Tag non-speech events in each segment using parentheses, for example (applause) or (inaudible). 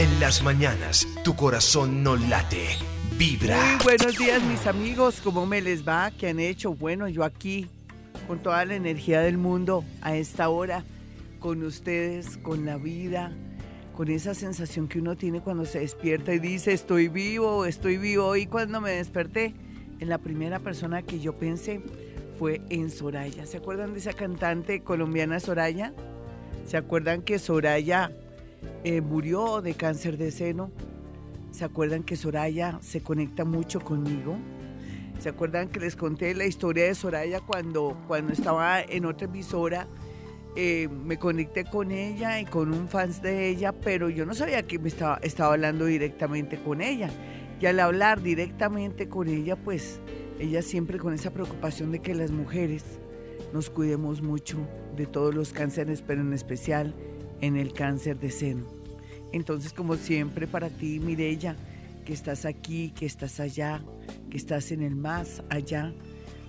En las mañanas, tu corazón no late, vibra. Muy buenos días, mis amigos. ¿Cómo me les va? ¿Qué han hecho? Bueno, yo aquí, con toda la energía del mundo, a esta hora, con ustedes, con la vida, con esa sensación que uno tiene cuando se despierta y dice, estoy vivo, estoy vivo. Y cuando me desperté, en la primera persona que yo pensé fue en Soraya. ¿Se acuerdan de esa cantante colombiana Soraya? ¿Se acuerdan que Soraya eh, murió de cáncer de seno? ¿Se acuerdan que Soraya se conecta mucho conmigo? ¿Se acuerdan que les conté la historia de Soraya cuando, cuando estaba en otra emisora? Eh, me conecté con ella y con un fans de ella, pero yo no sabía que me estaba, estaba hablando directamente con ella. Y al hablar directamente con ella, pues ella siempre con esa preocupación de que las mujeres nos cuidemos mucho de todos los cánceres, pero en especial en el cáncer de seno. Entonces, como siempre, para ti, Mirella, que estás aquí, que estás allá, que estás en el más allá,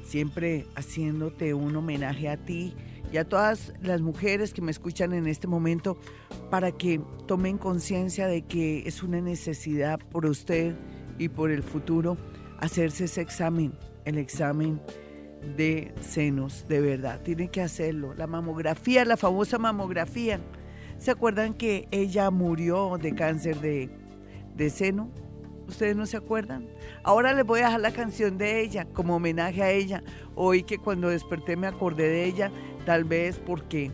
siempre haciéndote un homenaje a ti y a todas las mujeres que me escuchan en este momento para que tomen conciencia de que es una necesidad por usted y por el futuro hacerse ese examen, el examen de senos, de verdad. Tiene que hacerlo. La mamografía, la famosa mamografía. ¿Se acuerdan que ella murió de cáncer de, de seno? ¿Ustedes no se acuerdan? Ahora les voy a dejar la canción de ella como homenaje a ella. Hoy que cuando desperté me acordé de ella, tal vez porque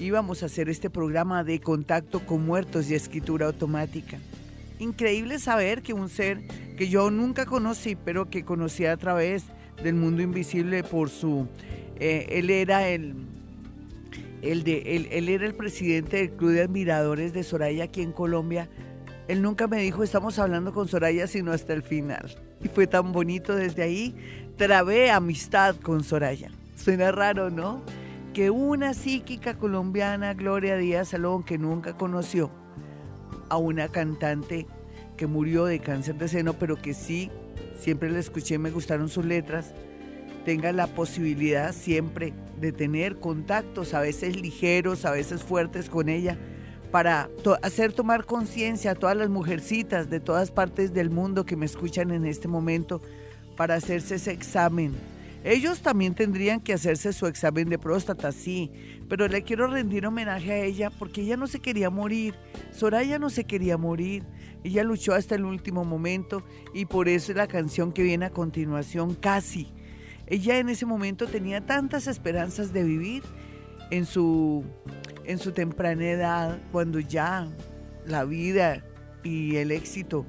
íbamos a hacer este programa de contacto con muertos y escritura automática. Increíble saber que un ser que yo nunca conocí, pero que conocí a través del mundo invisible por su... Eh, él era el... el de, él, él era el presidente del Club de Admiradores de Soraya aquí en Colombia. Él nunca me dijo estamos hablando con Soraya, sino hasta el final. Y fue tan bonito desde ahí. Trabé amistad con Soraya. Suena raro, ¿no? Que una psíquica colombiana, Gloria Díaz Salón, que nunca conoció a una cantante que murió de cáncer de seno, pero que sí, siempre la escuché, me gustaron sus letras, tenga la posibilidad siempre de tener contactos, a veces ligeros, a veces fuertes con ella, para hacer tomar conciencia a todas las mujercitas de todas partes del mundo que me escuchan en este momento, para hacerse ese examen. Ellos también tendrían que hacerse su examen de próstata, sí, pero le quiero rendir homenaje a ella porque ella no se quería morir. Soraya no se quería morir. Ella luchó hasta el último momento y por eso es la canción que viene a continuación, casi. Ella en ese momento tenía tantas esperanzas de vivir en su, en su temprana edad, cuando ya la vida y el éxito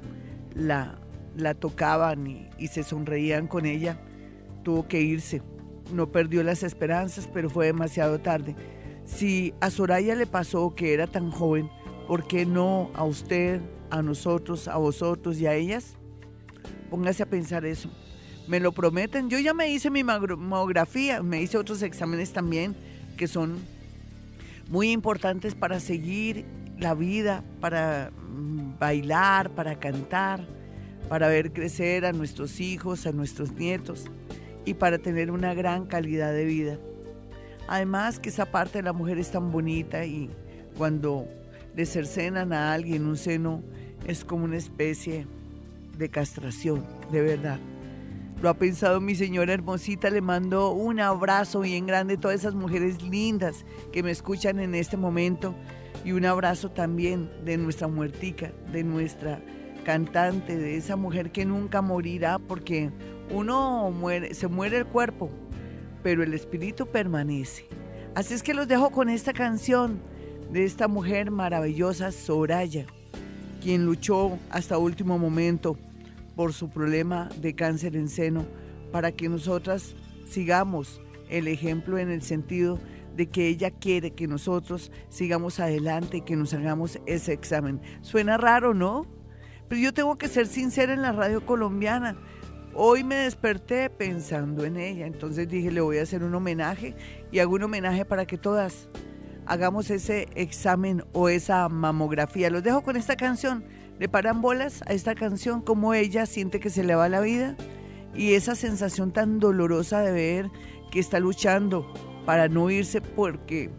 la, la tocaban y, y se sonreían con ella, tuvo que irse. No perdió las esperanzas, pero fue demasiado tarde. Si a Soraya le pasó que era tan joven, ¿por qué no a usted, a nosotros, a vosotros y a ellas? Póngase a pensar eso. Me lo prometen. Yo ya me hice mi mamografía, me hice otros exámenes también que son muy importantes para seguir la vida, para mm, bailar, para cantar, para ver crecer a nuestros hijos, a nuestros nietos y para tener una gran calidad de vida. Además que esa parte de la mujer es tan bonita y cuando le cercenan a alguien un seno es como una especie de castración, de verdad. Lo ha pensado mi señora hermosita, le mando un abrazo bien grande a todas esas mujeres lindas que me escuchan en este momento y un abrazo también de nuestra muertica, de nuestra cantante, de esa mujer que nunca morirá porque uno muere, se muere el cuerpo, pero el espíritu permanece. Así es que los dejo con esta canción de esta mujer maravillosa, Soraya, quien luchó hasta último momento por su problema de cáncer en seno, para que nosotras sigamos el ejemplo en el sentido de que ella quiere que nosotros sigamos adelante y que nos hagamos ese examen. Suena raro, ¿no? Pero yo tengo que ser sincera en la radio colombiana. Hoy me desperté pensando en ella, entonces dije, le voy a hacer un homenaje y hago un homenaje para que todas hagamos ese examen o esa mamografía. Los dejo con esta canción. Le paran bolas a esta canción, como ella siente que se le va la vida y esa sensación tan dolorosa de ver que está luchando para no irse porque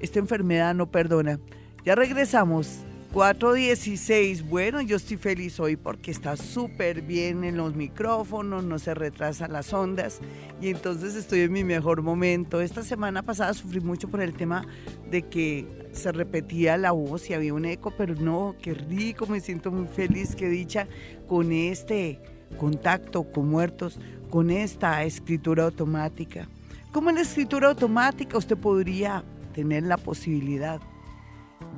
esta enfermedad no perdona. Ya regresamos 416. Bueno, yo estoy feliz hoy porque está súper bien en los micrófonos, no se retrasan las ondas y entonces estoy en mi mejor momento. Esta semana pasada sufrí mucho por el tema de que se repetía la voz y había un eco, pero no, qué rico, me siento muy feliz, qué dicha con este contacto con muertos, con esta escritura automática. Como en la escritura automática usted podría tener la posibilidad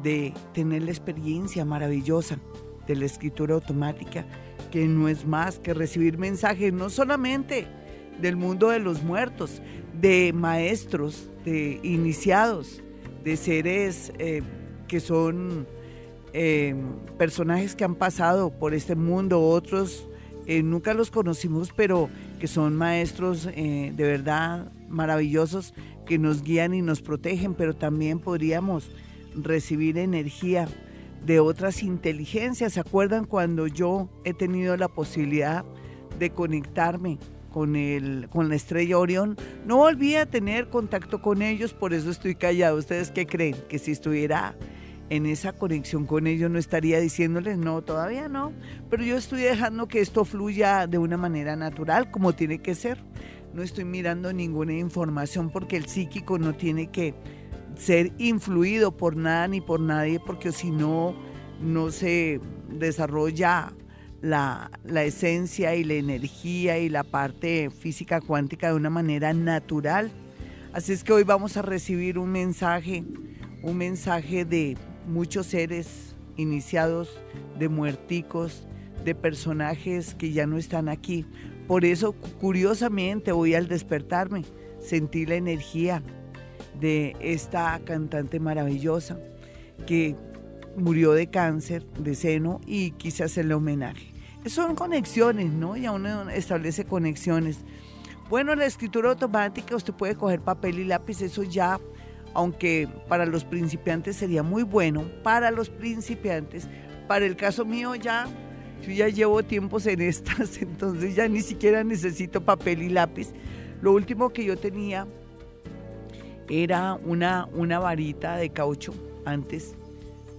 de tener la experiencia maravillosa de la escritura automática, que no es más que recibir mensajes no solamente del mundo de los muertos, de maestros, de iniciados, de seres eh, que son eh, personajes que han pasado por este mundo, otros eh, nunca los conocimos, pero que son maestros de verdad maravillosos que nos guían y nos protegen, pero también podríamos recibir energía de otras inteligencias. ¿Se acuerdan cuando yo he tenido la posibilidad de conectarme con, el, con la estrella Orión? No volví a tener contacto con ellos, por eso estoy callado. ¿Ustedes qué creen? Que si estuviera en esa conexión con ellos no estaría diciéndoles no, todavía no, pero yo estoy dejando que esto fluya de una manera natural, como tiene que ser. No estoy mirando ninguna información porque el psíquico no tiene que ser influido por nada ni por nadie, porque si no, no se desarrolla la, la, esencia y la energía y la parte física cuántica de una manera natural. Así es que hoy vamos a recibir un mensaje, un mensaje de muchos seres iniciados, de muerticos, de personajes que ya no están aquí. Por eso, curiosamente, hoy al despertarme, sentí la energía de esta cantante maravillosa que murió de cáncer de seno y quise hacerle homenaje. Son conexiones, ¿no? Ya uno establece conexiones. Bueno, la escritura automática, usted puede coger papel y lápiz, eso ya, aunque para los principiantes sería muy bueno, para los principiantes, para el caso mío ya, yo ya llevo tiempos en estas, (laughs) entonces ya ni siquiera necesito papel y lápiz. Lo último que yo tenía era una, una varita de caucho antes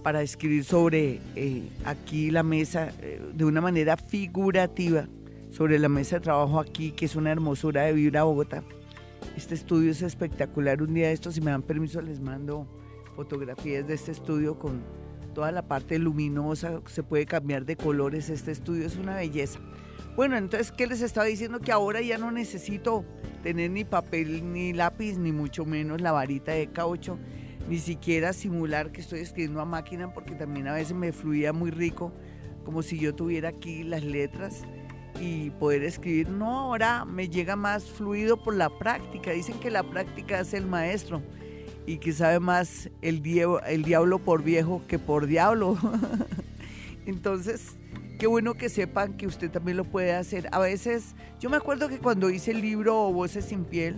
para escribir sobre eh, aquí la mesa eh, de una manera figurativa, sobre la mesa de trabajo aquí, que es una hermosura de vivir a Bogotá. Este estudio es espectacular. Un día de estos, si me dan permiso, les mando fotografías de este estudio con toda la parte luminosa, se puede cambiar de colores. Este estudio es una belleza. Bueno, entonces, ¿qué les estaba diciendo? Que ahora ya no necesito tener ni papel ni lápiz, ni mucho menos la varita de caucho, ni siquiera simular que estoy escribiendo a máquina, porque también a veces me fluía muy rico, como si yo tuviera aquí las letras y poder escribir. No, ahora me llega más fluido por la práctica. Dicen que la práctica es el maestro y que sabe más el, el diablo por viejo que por diablo. (laughs) Entonces, qué bueno que sepan que usted también lo puede hacer. A veces, yo me acuerdo que cuando hice el libro Voces sin piel,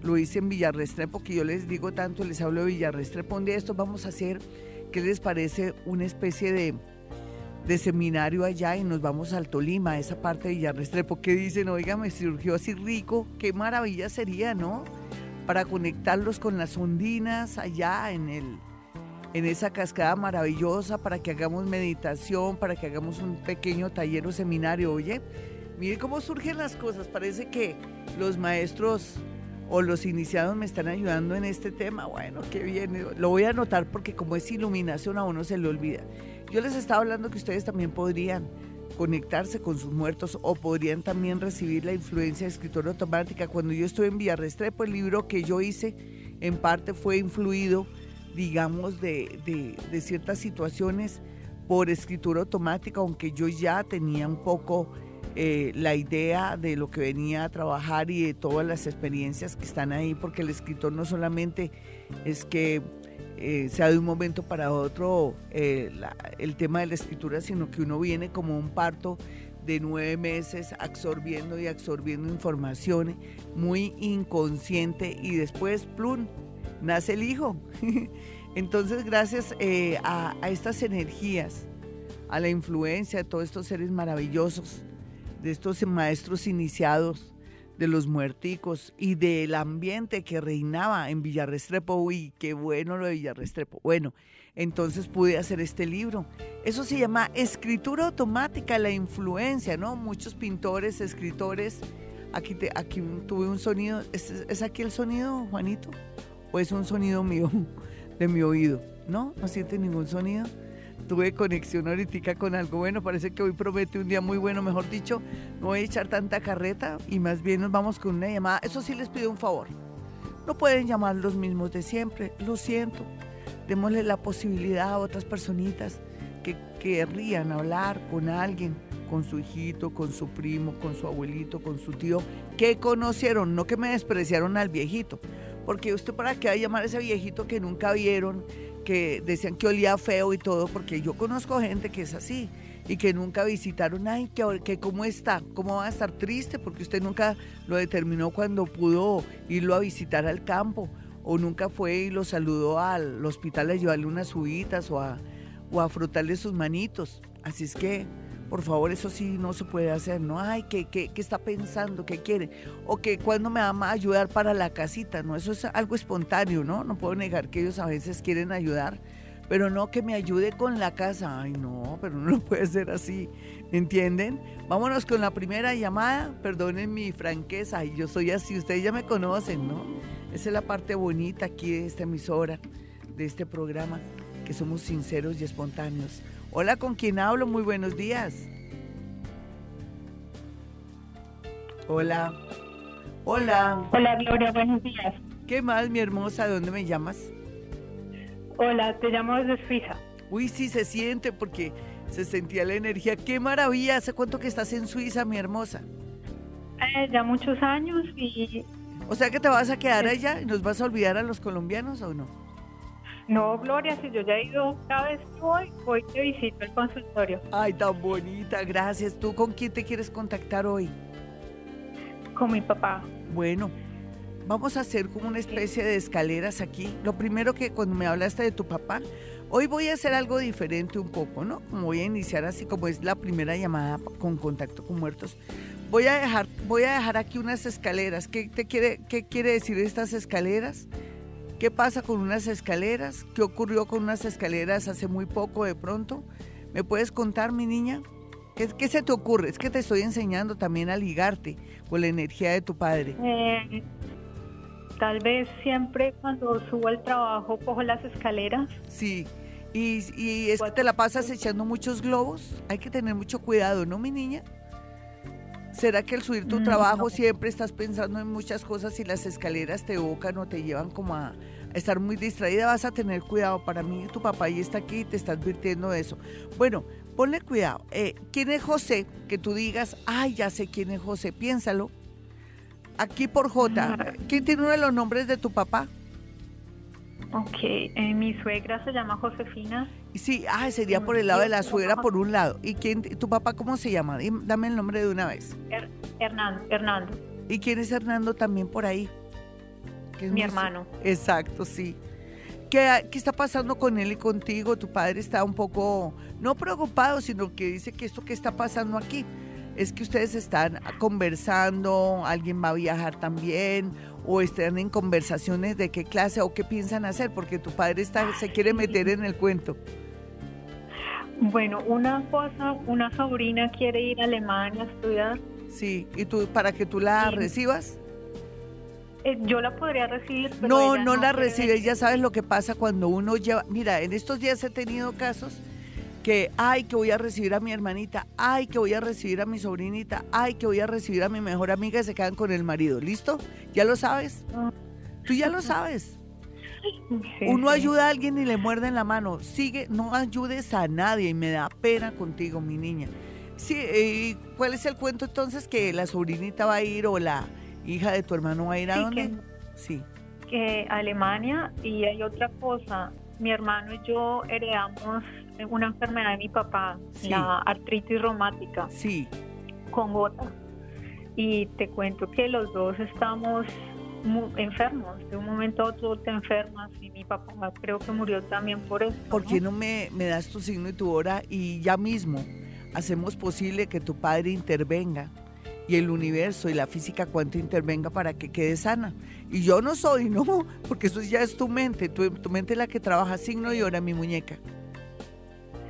lo hice en Villarrestrepo, que yo les digo tanto, les hablo de Villarrestrepo, un día esto vamos a hacer, ¿qué les parece? Una especie de, de seminario allá y nos vamos al Tolima, esa parte de Villarrestrepo, que dicen, oiga, me surgió así rico, qué maravilla sería, ¿no? Para conectarlos con las ondinas allá en el en esa cascada maravillosa para que hagamos meditación, para que hagamos un pequeño taller o seminario. Oye, mire cómo surgen las cosas. Parece que los maestros o los iniciados me están ayudando en este tema. Bueno, qué bien. Lo voy a anotar porque como es iluminación a uno se le olvida. Yo les estaba hablando que ustedes también podrían conectarse con sus muertos o podrían también recibir la influencia de escritura automática. Cuando yo estuve en Villarrestrepo, el libro que yo hice en parte fue influido digamos, de, de, ciertas situaciones por escritura automática, aunque yo ya tenía un poco eh, la idea de lo que venía a trabajar y de todas las experiencias que están ahí, porque el escritor no solamente es que eh, sea de un momento para otro eh, el tema de la escritura, sino que uno viene como un parto de nueve meses absorbiendo y absorbiendo información muy inconsciente y después, plum, nace el hijo. (laughs) Entonces, gracias eh, a, estas energías, a la influencia de todos estos seres maravillosos, de estos maestros iniciados, de los muerticos y del ambiente que reinaba en Villarrestrepo. Uy, qué bueno lo de Villarrestrepo. Bueno, entonces pude hacer este libro. Eso se llama escritura automática, la influencia, ¿no? Muchos pintores, escritores. Aquí, aquí tuve un sonido. ¿Es, ¿Es aquí el sonido, Juanito? ¿O es un sonido mío, (laughs) de mi oído? ¿No? ¿No siente ningún sonido? tuve conexión ahorita con algo bueno, parece que hoy promete un día muy bueno, mejor dicho, no voy a echar tanta carreta y más bien nos vamos con una llamada. Eso sí les pido un favor, no pueden llamar los mismos de siempre, lo siento, démosle la posibilidad a otras personitas que querrían hablar con alguien, con su hijito, con su primo, con su abuelito, con su tío, que conocieron, no que me despreciaron al viejito. Porque usted para qué va a llamar a ese viejito que nunca vieron, que decían que olía feo y todo, porque yo conozco gente que es así y que nunca visitaron, ay, que, cómo está, cómo va a estar triste, porque usted nunca lo determinó cuando pudo irlo a visitar al campo, o nunca fue y lo saludó al hospital a llevarle unas subitas o a, o a frotarle sus manitos. Así es que por favor, eso sí no se puede hacer, ¿no? Ay, ¿qué, qué, qué está pensando? ¿Qué quiere? O que cuando me va a ayudar para la casita, ¿no? Eso es algo espontáneo, ¿no? No puedo negar que ellos a veces quieren ayudar, pero no que me ayude con la casa. Ay, no, pero no puede ser así, ¿entienden? Vámonos con la primera llamada. Perdonen mi franqueza, yo soy así, ustedes ya me conocen, ¿no? Esa es la parte bonita aquí de esta emisora, de este programa, que somos sinceros y espontáneos. Hola, ¿con quién hablo? Muy buenos días. Hola. Hola. Hola, Gloria, buenos días. ¿Qué más, mi hermosa? ¿De dónde me llamas? Hola, te llamo desde Suiza. Uy, sí, se siente porque se sentía la energía. ¡Qué maravilla! ¿Hace cuánto que estás en Suiza, mi hermosa? Eh, ya muchos años y... O sea que te vas a quedar allá y nos vas a olvidar a los colombianos o no? No, Gloria, si yo ya he ido cada vez que voy, voy te visito el consultorio. Ay, tan bonita, gracias. ¿Tú con quién te quieres contactar hoy? Con mi papá. Bueno, vamos a hacer como una especie de escaleras aquí. Lo primero que cuando me hablaste de tu papá, hoy voy a hacer algo diferente un poco, ¿no? Como voy a iniciar así como es la primera llamada con contacto con muertos. Voy a dejar, voy a dejar aquí unas escaleras. ¿Qué te quiere, qué quiere decir estas escaleras? ¿Qué pasa con unas escaleras? ¿Qué ocurrió con unas escaleras hace muy poco de pronto? ¿Me puedes contar, mi niña? ¿Qué, se te ocurre? Es que te estoy enseñando también a ligarte con la energía de tu padre. Eh, tal vez siempre cuando subo al trabajo cojo las escaleras. Sí, y, y es que te la pasas echando muchos globos. Hay que tener mucho cuidado, ¿no, mi niña? ¿Será que al subir tu mm, trabajo siempre estás pensando en muchas cosas y las escaleras te evocan o te llevan como a estar muy distraída? Vas a tener cuidado. Para mí, tu papá ahí está aquí y te está advirtiendo eso. Bueno, ponle cuidado. Eh, ¿Quién es José? Que tú digas, ay, ya sé quién es José. Piénsalo. Aquí por J. Ah. ¿Quién tiene uno de los nombres de tu papá? Ok, eh, mi suegra se llama Josefina. Sí, ah, sería por el lado de la suegra por un lado. ¿Y quién, tu papá cómo se llama? Dame el nombre de una vez. Hernando, Hernando. ¿Y quién es Hernando también por ahí? mi hermano. Exacto, sí. ¿Qué, ¿Qué está pasando con él y contigo? Tu padre está un poco, no preocupado, sino que dice que esto que está pasando aquí es que ustedes están conversando, alguien va a viajar también, o están en conversaciones de qué clase o qué piensan hacer, porque tu padre está, se quiere meter en el cuento. Bueno, una cosa, una sobrina quiere ir a Alemania a estudiar. Sí, ¿y tú para que tú la recibas? Eh, yo la podría recibir. Pero no, no, la recibes, ya sabes lo que pasa cuando uno lleva, mira, en estos días he tenido casos que, ay, que voy a recibir a mi hermanita, ay, que voy a recibir a mi sobrinita, ay, que voy a recibir a mi mejor amiga y se quedan con el marido. ¿Listo? ¿Ya lo sabes? Tú ya lo sabes. Uno ayuda a alguien y le muerde en la mano. Sigue, no ayudes a nadie y me da pena contigo, mi niña. Sí, ¿y cuál es el cuento entonces que la sobrinita va a ir o la hija de tu hermano va a ir a dónde? sí. Que Alemania y hay otra cosa. Mi hermano y yo heredamos una enfermedad de mi papá, la artritis reumática. Sí. Con gota. Y te cuento que los dos estamos enfermos. De un momento a otro te enfermas y mi papá creo que murió también por eso. ¿Por qué no me, me das tu signo y tu hora y ya mismo hacemos posible que tu padre intervenga y el universo y la física cuánto intervenga para que quede sana. Y yo no soy, no, (laughs) porque eso ya es tu mente, tu, tu mente es la que trabaja signo y hora mi muñeca.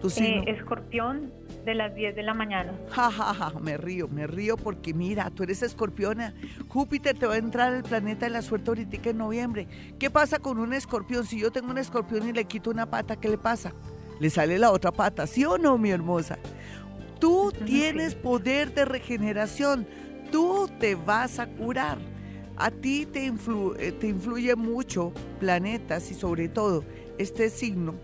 Tu signo. Eh, escorpión de las 10 de la mañana. Ja, ja, ja, me río, me río porque mira, tú eres escorpiona. Júpiter te va a entrar al planeta de la suerte ahorita en noviembre. ¿Qué pasa con un escorpión? Si yo tengo un escorpión y le quito una pata, ¿qué le pasa? Le sale la otra pata, ¿sí o no, mi hermosa? Tú tienes poder de regeneración. Tú te vas a curar. A ti te, eh, te influye mucho planetas y sobre todo este signo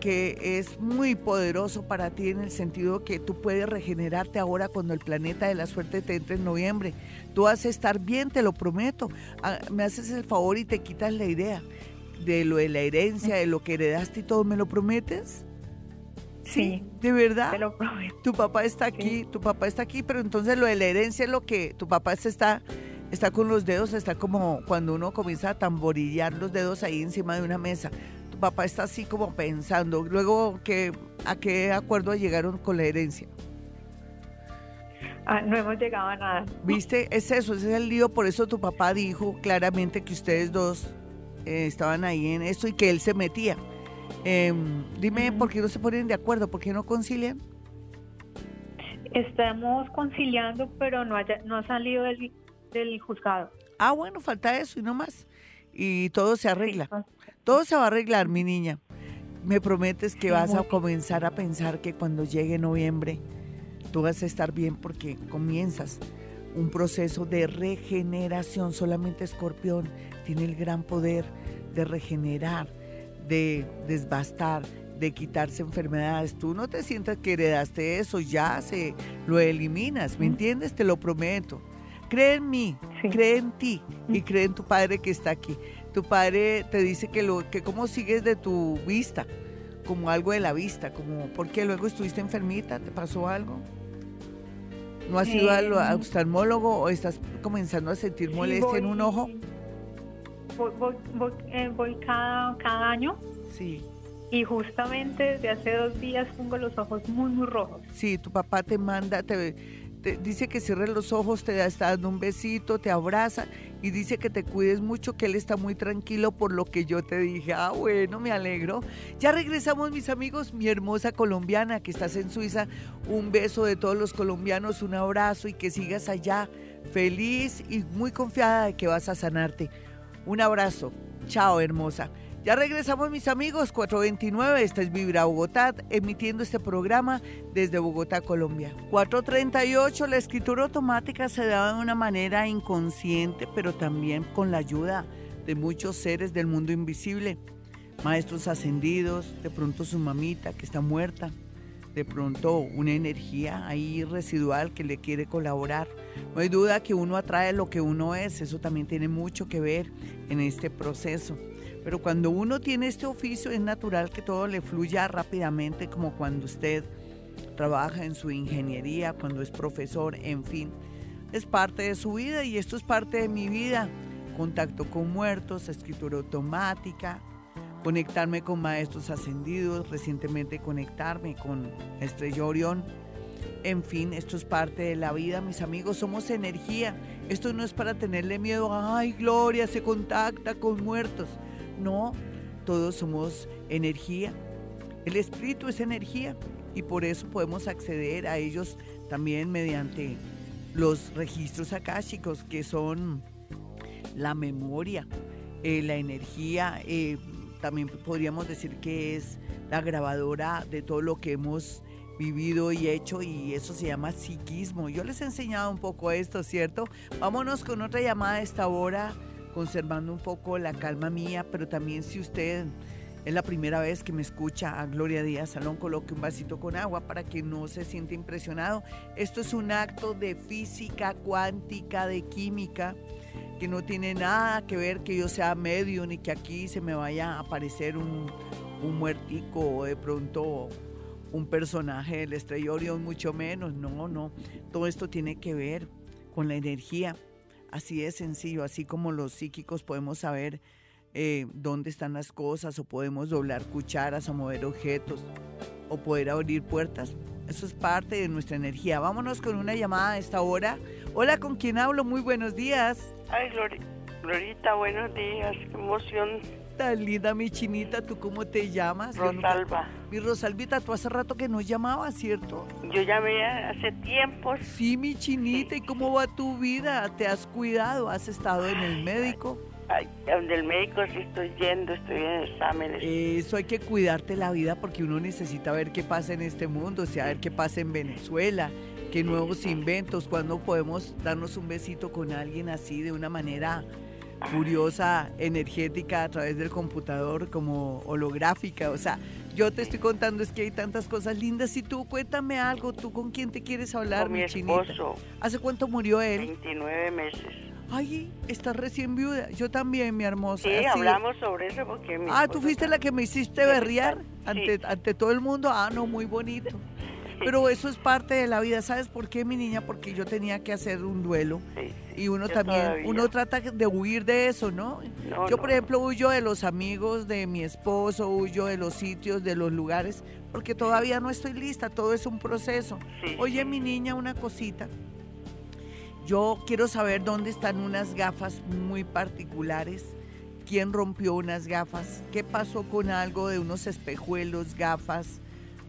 que es muy poderoso para ti en el sentido que tú puedes regenerarte ahora cuando el planeta de la suerte te entre en noviembre. Tú vas a estar bien, te lo prometo. Ah, me haces el favor y te quitas la idea de lo de la herencia, de lo que heredaste y todo. ¿Me lo prometes? Sí. ¿De verdad? Te lo prometo. Tu papá está aquí, tu papá está aquí, pero entonces lo de la herencia es lo que tu papá se está está con los dedos, está como cuando uno comienza a tamborillar los dedos ahí encima de una mesa. Papá está así como pensando. Luego, ¿qué, ¿a qué acuerdo llegaron con la herencia? Ah, no hemos llegado a nada. ¿Viste? Es eso, ese es el lío. Por eso tu papá dijo claramente que ustedes dos eh, estaban ahí en esto y que él se metía. Em, dime, ¿por qué no se ponen de acuerdo? ¿Por qué no concilian? Estamos conciliando, pero no, no ha salido del, del, juzgado. Ah, bueno, falta eso y no más. Y todo se arregla. Todo se va a arreglar, mi niña. Me prometes que vas a comenzar a pensar que cuando llegue noviembre tú vas a estar bien porque comienzas un proceso de regeneración. Solamente Escorpión tiene el gran poder de regenerar de desbastar, de quitarse enfermedades. Tú no te sientas que heredaste eso, ya se lo eliminas, ¿me entiendes? Te lo prometo. Cree en mí, cree en ti y cree en tu padre que está aquí. Tu padre te dice que lo que cómo sigues de tu vista, como algo de la vista, como porque luego estuviste enfermita, te pasó algo. ¿No has ido al oftalmólogo o estás comenzando a sentir molestia en un ojo? voy, eh, voy, cada, cada año. Sí. Y justamente desde hace dos días tengo los ojos muy, muy rojos. Sí, tu papá te manda, te, dice que cierres los ojos, te está dando un besito, te abraza y dice que te cuides mucho, que él está muy tranquilo por lo que yo te dije. Ah, bueno, me alegro. Ya regresamos, mis amigos, mi hermosa colombiana que estás en Suiza. Un beso de todos los colombianos, un abrazo y que sigas allá feliz y muy confiada de que vas a sanarte. Un abrazo. Chao, hermosa. Ya regresamos mis amigos, 429, esta es Vibra Bogotá, emitiendo este programa desde Bogotá, Colombia. 438, la escritura automática se da de una manera inconsciente, pero también con la ayuda de muchos seres del mundo invisible. Maestros ascendidos, de pronto su mamita que está muerta, de pronto una energía ahí residual que le quiere colaborar. No hay duda que uno atrae lo que uno es, eso también tiene mucho que ver en este proceso. Pero cuando uno tiene este oficio es natural que todo le fluya rápidamente, como cuando usted trabaja en su ingeniería, cuando es profesor, en fin. Es parte de su vida y esto es parte de mi vida. Contacto con muertos, escritura automática, conectarme con maestros ascendidos, recientemente conectarme con Estrella Orión. En fin, esto es parte de la vida, mis amigos, somos energía. Esto no es para tenerle miedo, ay, Gloria se contacta con muertos. No, todos somos energía. El espíritu es energía y por eso podemos acceder a ellos también mediante los registros akáshicos, que son la memoria, eh, la energía, eh, también podríamos decir que es la grabadora de todo lo que hemos vivido y hecho y eso se llama psiquismo. Yo les he enseñado un poco esto, ¿cierto? Vámonos con otra llamada a esta hora, conservando un poco la calma mía, pero también si usted es la primera vez que me escucha a Gloria Díaz Salón, coloque un vasito con agua para que no se siente impresionado. Esto es un acto de física cuántica, de química que no tiene nada que ver que yo sea medio ni que aquí se me vaya a aparecer un, un muertico o de pronto un personaje del estrella Orión, mucho menos. No, no. Todo esto tiene que ver con la energía. Así de sencillo, así como los psíquicos podemos saber eh, dónde están las cosas o podemos doblar cucharas o mover objetos o poder abrir puertas. Eso es parte de nuestra energía. Vámonos con una llamada a esta hora. Hola, ¿con quién hablo? Muy buenos días. Ay, Glorita, buenos días. Qué emoción tan linda, mi chinita. ¿Tú cómo te llamas? Rosalba. mi Rosalvita, tú hace rato que no llamabas, ¿cierto? Yo llamé hace tiempo. Sí, mi chinita. ¿Y cómo va tu vida? ¿Te has cuidado? ¿Has estado en el médico? Ay, donde el médico sí estoy yendo, estoy en exámenes. Eso hay que cuidarte la vida porque uno necesita ver qué pasa en este mundo, o sea, ver qué pasa en Venezuela, qué nuevos inventos, cuándo podemos darnos un besito con alguien así de una manera curiosa, energética a través del computador, como holográfica. O sea, yo te estoy contando es que hay tantas cosas lindas. Y tú, cuéntame algo, ¿tú con quién te quieres hablar, con mi, esposo. ¿Hace cuánto murió él? 29 meses. Ay, estás recién viuda. Yo también, mi hermosa. Sí, hablamos sobre eso porque... ah, tú fuiste la que me hiciste berrear ante, ante todo el mundo. Ah, no, muy bonito. (laughs) Pero eso es parte de la vida, ¿sabes por qué, mi niña? Porque yo tenía que hacer un duelo. y uno también, uno trata de huir de eso, ¿no? yo, por ejemplo, huyo de los amigos de mi esposo, huyo de los sitios, de los lugares, porque todavía no estoy lista, todo es un proceso. Oye, mi niña, una cosita. Yo quiero saber dónde están unas gafas muy particulares. ¿Quién rompió unas gafas? ¿Qué pasó con algo de unos espejuelos, gafas?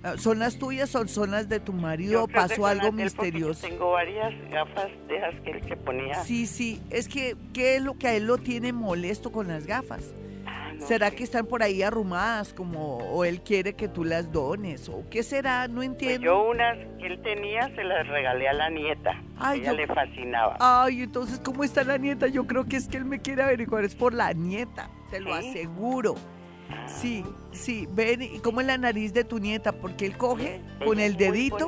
Ah, ¿Son las tuyas o son las de tu marido? ¿Pasó algo misterioso? Tengo varias gafas de esas que él se ponía. Sí, sí. Es que, ¿qué es lo que a él lo tiene molesto con las gafas? Ah, ¿Será que están por ahí arrumadas como o él quiere que tú las dones o qué será? No pues entiendo. yo unas que él tenía se las regalé a la nieta. Ay, Ella le fascinaba. Ay, entonces ¿cómo está la nieta? Yo creo que es que él me quiere averiguar es por la nieta, te lo aseguro. Sí, sí, ven, y como es la nariz de tu nieta, porque él coge con el dedito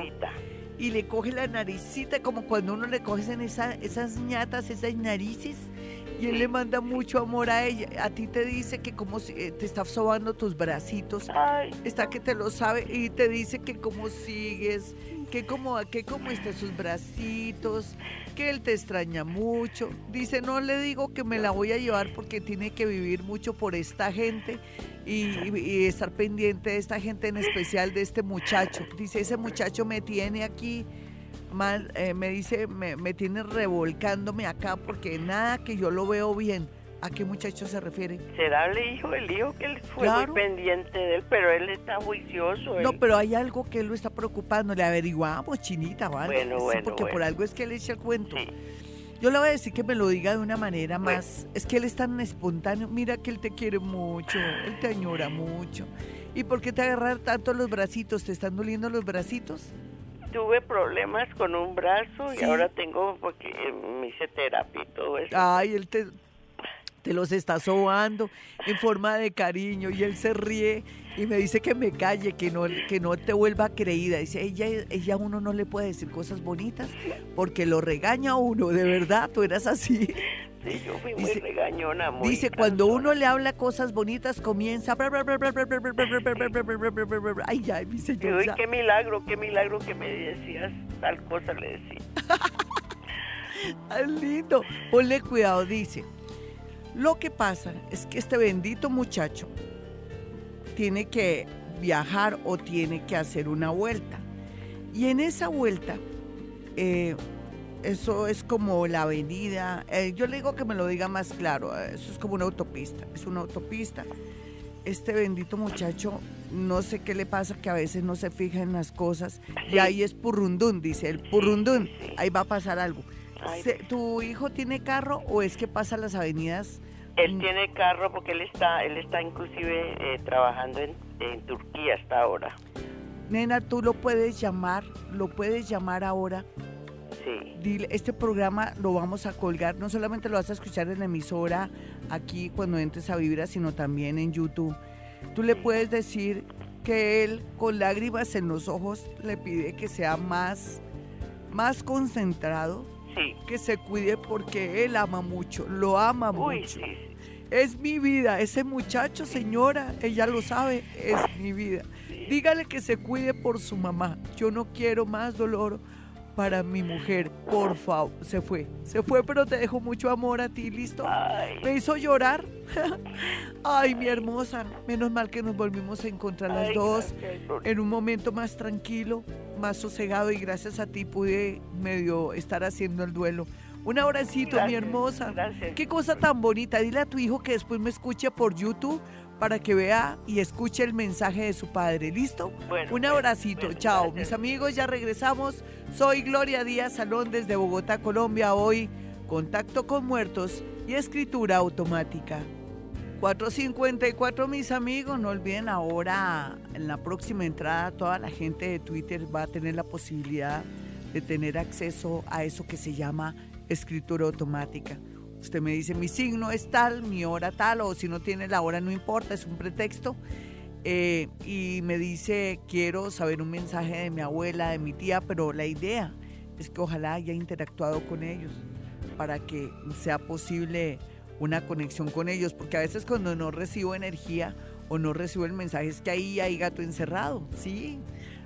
y le coge la naricita, como cuando uno le coge en esas ñatas, esas narices, y él le manda mucho amor a ella. A ti te dice que como si, eh, te está sobando tus bracitos, está que te lo sabe, y te dice que como sigues, que como, que como están sus bracitos, que él te extraña mucho. Dice, no le digo que me la voy a llevar porque tiene que vivir mucho por esta gente y, estar pendiente de esta gente en especial de este muchacho. Dice, ese muchacho me tiene aquí, mal, eh, me dice, me, tiene revolcándome acá porque nada que yo lo veo bien. ¿A qué muchacho se refiere? Será el hijo, el hijo que él fue muy pendiente de él, pero él está juicioso. No, pero hay algo que él lo está preocupando. Le averiguamos, chinita, ¿vale? Bueno, bueno, porque por algo es que él echa el cuento. Yo le voy a decir que me lo diga de una manera más. Es que él es tan espontáneo. Mira que él te quiere mucho, él te añora mucho. ¿Y por qué te agarrar tanto los bracitos? ¿Te están doliendo los bracitos? Tuve problemas con un brazo y ahora tengo porque me hice terapia y todo eso. Ay, él te, te los está sobando en forma de cariño y él se ríe y me dice que me calle, que no, que no te vuelva creída. Dice, ella, ella a uno no le puede decir cosas bonitas porque lo regaña a uno, de verdad, tú eras así. Sí, yo fui muy regañona, muy Dice, cuando uno le habla cosas bonitas, comienza... Ay, ya, mi señor. qué milagro, qué milagro que me decías tal cosa, le decía. Ay, lindo. Ponle cuidado, dice. Lo que pasa es que este bendito muchacho tiene que viajar o tiene que hacer una vuelta. Y en esa vuelta, eh, eso es como la avenida, eh, yo le digo que me lo diga más claro, eh, eso es como una autopista, es una autopista. Este bendito muchacho, no sé qué le pasa, que a veces no se fija en las cosas, y ahí es purrundún, dice el purrundún, ahí va a pasar algo. ¿Tu hijo tiene carro o es que pasa las avenidas? Él tiene carro porque él está, él está inclusive eh, trabajando en, Turquía hasta ahora. Nena, tú lo puedes llamar, lo puedes llamar ahora. Sí. Dile, este programa lo vamos a colgar, no solamente lo vas a escuchar en la emisora aquí cuando entres a Vibra, sino también en YouTube. Tú le puedes decir que él con lágrimas en los ojos le pide que sea más, más concentrado, que se cuide porque él ama mucho, lo ama mucho. Es mi vida, ese muchacho, señora, ella lo sabe, es mi vida. Dígale que se cuide por su mamá. Yo no quiero más dolor para mi mujer, por favor. Se fue, se fue, pero te dejo mucho amor a ti, ¿listo? Me hizo llorar. (laughs) Ay, mi hermosa, menos mal que nos volvimos a encontrar las dos en un momento más tranquilo, más sosegado y gracias a ti pude medio estar haciendo el duelo. Un abracito, mi hermosa. Gracias. Qué cosa tan bonita. Dile a tu hijo que después me escuche por YouTube para que vea y escuche el mensaje de su padre. ¿Listo? Bueno, Un abracito. bueno, Chao. gracias. Mis amigos, ya regresamos. Soy Gloria Díaz Salón desde Bogotá, Colombia. Hoy, contacto con muertos y escritura automática. 454, mis amigos. No olviden ahora, en la próxima entrada, toda la gente de Twitter va a tener la posibilidad de tener acceso a eso que se llama escritura automática. Usted me dice, mi signo es tal, mi hora tal, o si no tiene la hora no importa, es un pretexto. Eh, y me dice, quiero saber un mensaje de mi abuela, de mi tía, pero la idea es que ojalá haya interactuado con ellos para que sea posible una conexión con ellos, porque a veces cuando no recibo energía o no recibo el mensaje es que ahí hay gato encerrado, ¿sí?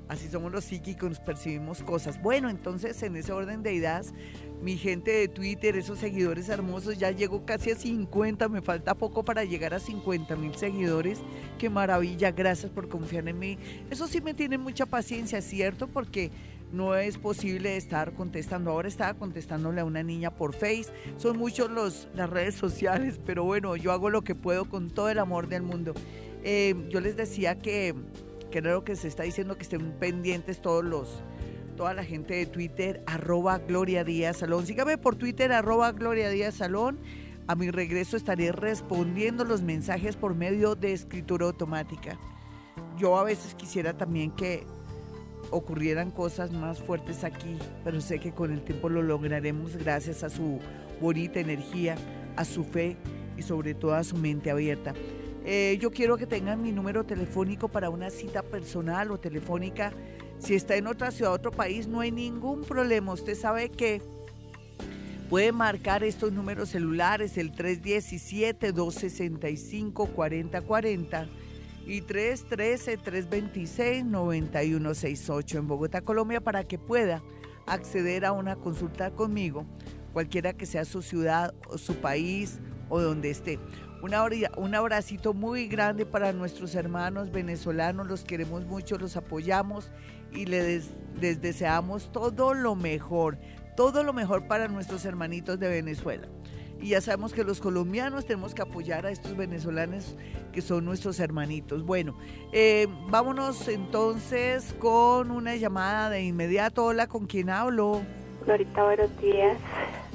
Así somos los psíquicos, percibimos cosas. Bueno, entonces en ese orden de ideas, mi gente de Twitter, esos seguidores hermosos, ya llego casi a 50, me falta poco para llegar a 50 mil seguidores. Qué maravilla, gracias por confiar en mí. Eso sí me tiene mucha paciencia, ¿cierto? Porque no es posible estar contestando. Ahora estaba contestándole a una niña por Face. Son muchos los, las redes sociales, pero bueno, yo hago lo que puedo con todo el amor del mundo. Eh, yo les decía que, que lo que se está diciendo, que estén pendientes todos los, toda la gente de Twitter, arroba Gloria Díaz Salón. Sígame por Twitter, arroba Gloria Díaz Salón. A mi regreso estaré respondiendo los mensajes por medio de escritura automática. Yo a veces quisiera también que ocurrieran cosas más fuertes aquí, pero sé que con el tiempo lo lograremos gracias a su bonita energía, a su fe y sobre todo a su mente abierta. Eh, yo quiero que tengan mi número telefónico para una cita personal o telefónica. Si está en otra ciudad, otro país, no hay ningún problema. Usted sabe que puede marcar estos números celulares, el 317-265-4040 y 313-326-9168 en Bogotá, Colombia, para que pueda acceder a una consulta conmigo, cualquiera que sea su ciudad o su país o donde esté. Un, abracito muy grande para nuestros hermanos venezolanos, los queremos mucho, los apoyamos y les, les deseamos todo lo mejor, todo lo mejor para nuestros hermanitos de Venezuela. Y ya sabemos que los colombianos tenemos que apoyar a estos venezolanos que son nuestros hermanitos. Bueno, eh, vámonos entonces con una llamada de inmediato. Hola, ¿con quién hablo? Florita, buenos días.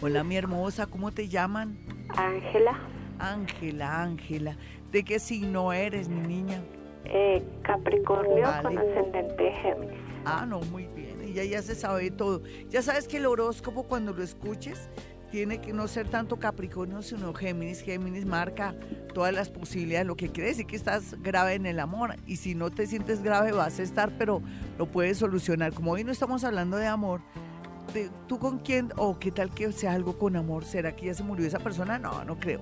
Hola, mi hermosa, ¿cómo te llaman? Ángela, Ángela, Ángela. ¿De qué signo eres, mi niña? eh, Capricornio Vale. con ascendente de Géminis. Ah, no, muy bien. Ella ya se sabe todo. Ya sabes que el horóscopo cuando lo escuches tiene que no ser tanto Capricornio, sino Géminis. Géminis marca todas las posibilidades, lo que quiere decir que estás grave en el amor. Y si no te sientes grave, vas a estar, pero lo puedes solucionar. Como hoy no estamos hablando de amor, ¿tú con quién? ¿O qué tal que sea algo con amor? ¿Será que ya se murió esa persona? No, no creo.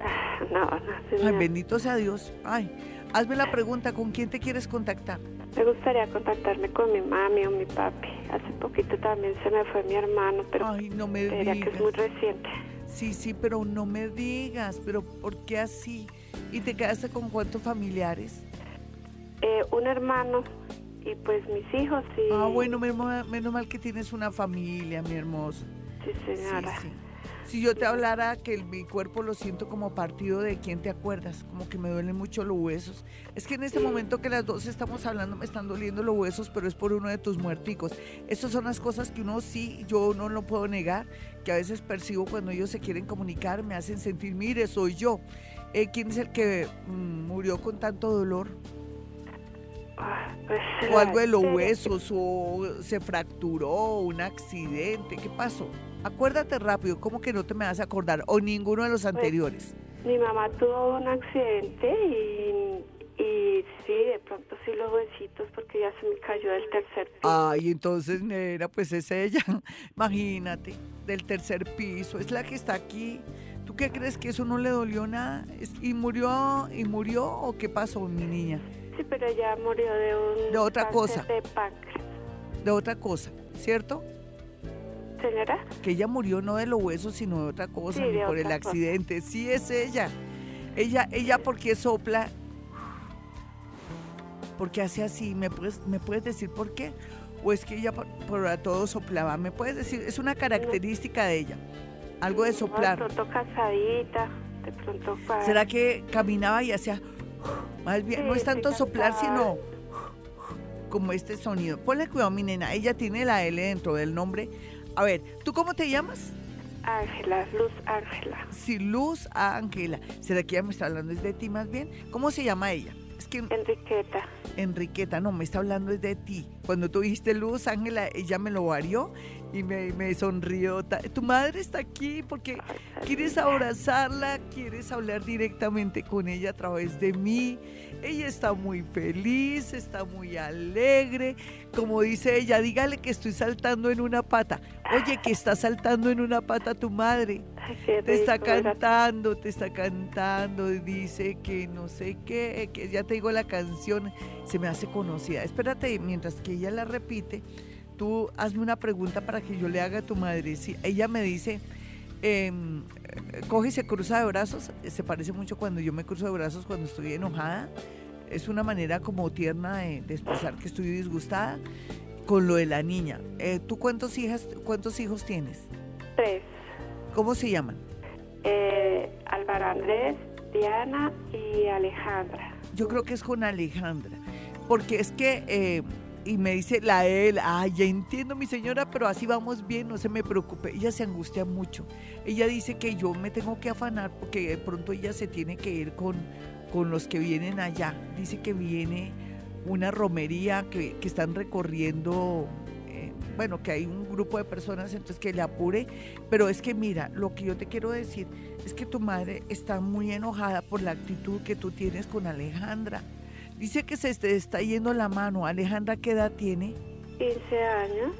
Ah, No, no, Ay, señor. bendito sea Dios. Ay, hazme la pregunta, ¿con quién te quieres contactar? Me gustaría contactarme con mi mami o mi papi. Hace poquito también se me fue mi hermano, pero Ay, no me diría que es muy digas. reciente. Sí, sí, pero no me digas, pero ¿por qué así? ¿Y te quedaste con cuántos familiares? Eh, un hermano y pues mis hijos y... Ah, bueno, menos, mal que tienes una familia, mi hermoso. Sí, Sí, señora. sí. Si yo te hablara que el- mi cuerpo lo siento como partido de quién te acuerdas, como que me duelen mucho los huesos. Es que en este momento que las dos estamos hablando me están doliendo los huesos, pero es por uno de tus muerticos. Estas son las cosas que uno sí, yo no lo puedo negar, que a veces percibo cuando ellos se quieren comunicar, me hacen sentir, mire, soy yo. Eh, ¿Quién es el que mm, murió con tanto dolor? Pues, o algo de los huesos, o se fracturó, un accidente, ¿qué pasó? Acuérdate rápido, ¿cómo que no te me vas a acordar? O ninguno de los anteriores. Mi mamá tuvo un accidente y, y sí, de pronto sí los huesitos porque ya se me cayó del tercer piso. Ay, entonces, nera, pues es ella. (laughs) Imagínate, del tercer piso, es la que está aquí. ¿Tú qué crees que eso no le dolió nada? ¿Y murió, y murió o qué pasó, mi niña? Sí, pero ella murió de un De otra cosa. de. De otra cosa, ¿cierto? Señora, que ella murió no de los huesos, sino de otra cosa, Sí, de por el otra cosa. accidente. Sí, es ella. Ella, ella porque sopla, porque hace así, ¿me puedes, ¿me puedes decir por qué? ¿O es que ella por, por a todo soplaba? ¿Me puedes decir? Es una característica de ella. Algo de soplar. De pronto casadita, de pronto... pa- ¿Será que caminaba y hacía... Más bien, no Sí, es tanto soplar, sino como este sonido. Ponle cuidado, mi nena. Ella tiene la L dentro del nombre. A ver, ¿tú cómo te llamas? Ángela, Luz Ángela. Sí, Luz Ángela. ¿Será que ella me está hablando es de ti más bien? ¿Cómo se llama ella? Es que Enriqueta. Enriqueta, no, me está hablando es de ti. Cuando tú dijiste Luz Ángela, ella me lo varió y me, me sonrió. Tu madre está aquí porque quieres abrazarla, quieres hablar directamente con ella a través de mí. Ella está muy feliz, está muy alegre. Como dice ella, dígale que estoy saltando en una pata. Oye, que está saltando en una pata tu madre. Ay, Te está cantando, te está cantando, dice que no sé qué, que ya te digo la canción, se me hace conocida. Espérate, mientras que ella la repite, tú hazme una pregunta para que yo le haga a tu madre. Si ella me dice, em, eh, coge y se cruza de brazos, se parece mucho cuando yo me cruzo de brazos cuando estoy enojada. Es una manera como tierna de, de expresar que estoy disgustada con lo de la niña. Eh, ¿Tú cuántos, hijas, cuántos hijos tienes? Tres. ¿Cómo se llaman? Eh, Álvaro Andrés, Diana y Alejandra. Yo creo que es con Alejandra, porque es que, eh, y me dice la él, ay, ya entiendo mi señora, pero así vamos bien, no se me preocupe. Ella se angustia mucho. Ella dice que yo me tengo que afanar porque de pronto ella se tiene que ir con, con los que vienen allá. Dice que viene una romería que, que están recorriendo, eh, bueno, que hay un grupo de personas, entonces que le apure. Pero es que mira, lo que yo te quiero decir es que tu madre está muy enojada por la actitud que tú tienes con Alejandra. Dice que se te está yendo la mano. Alejandra, ¿qué edad tiene? 15 años.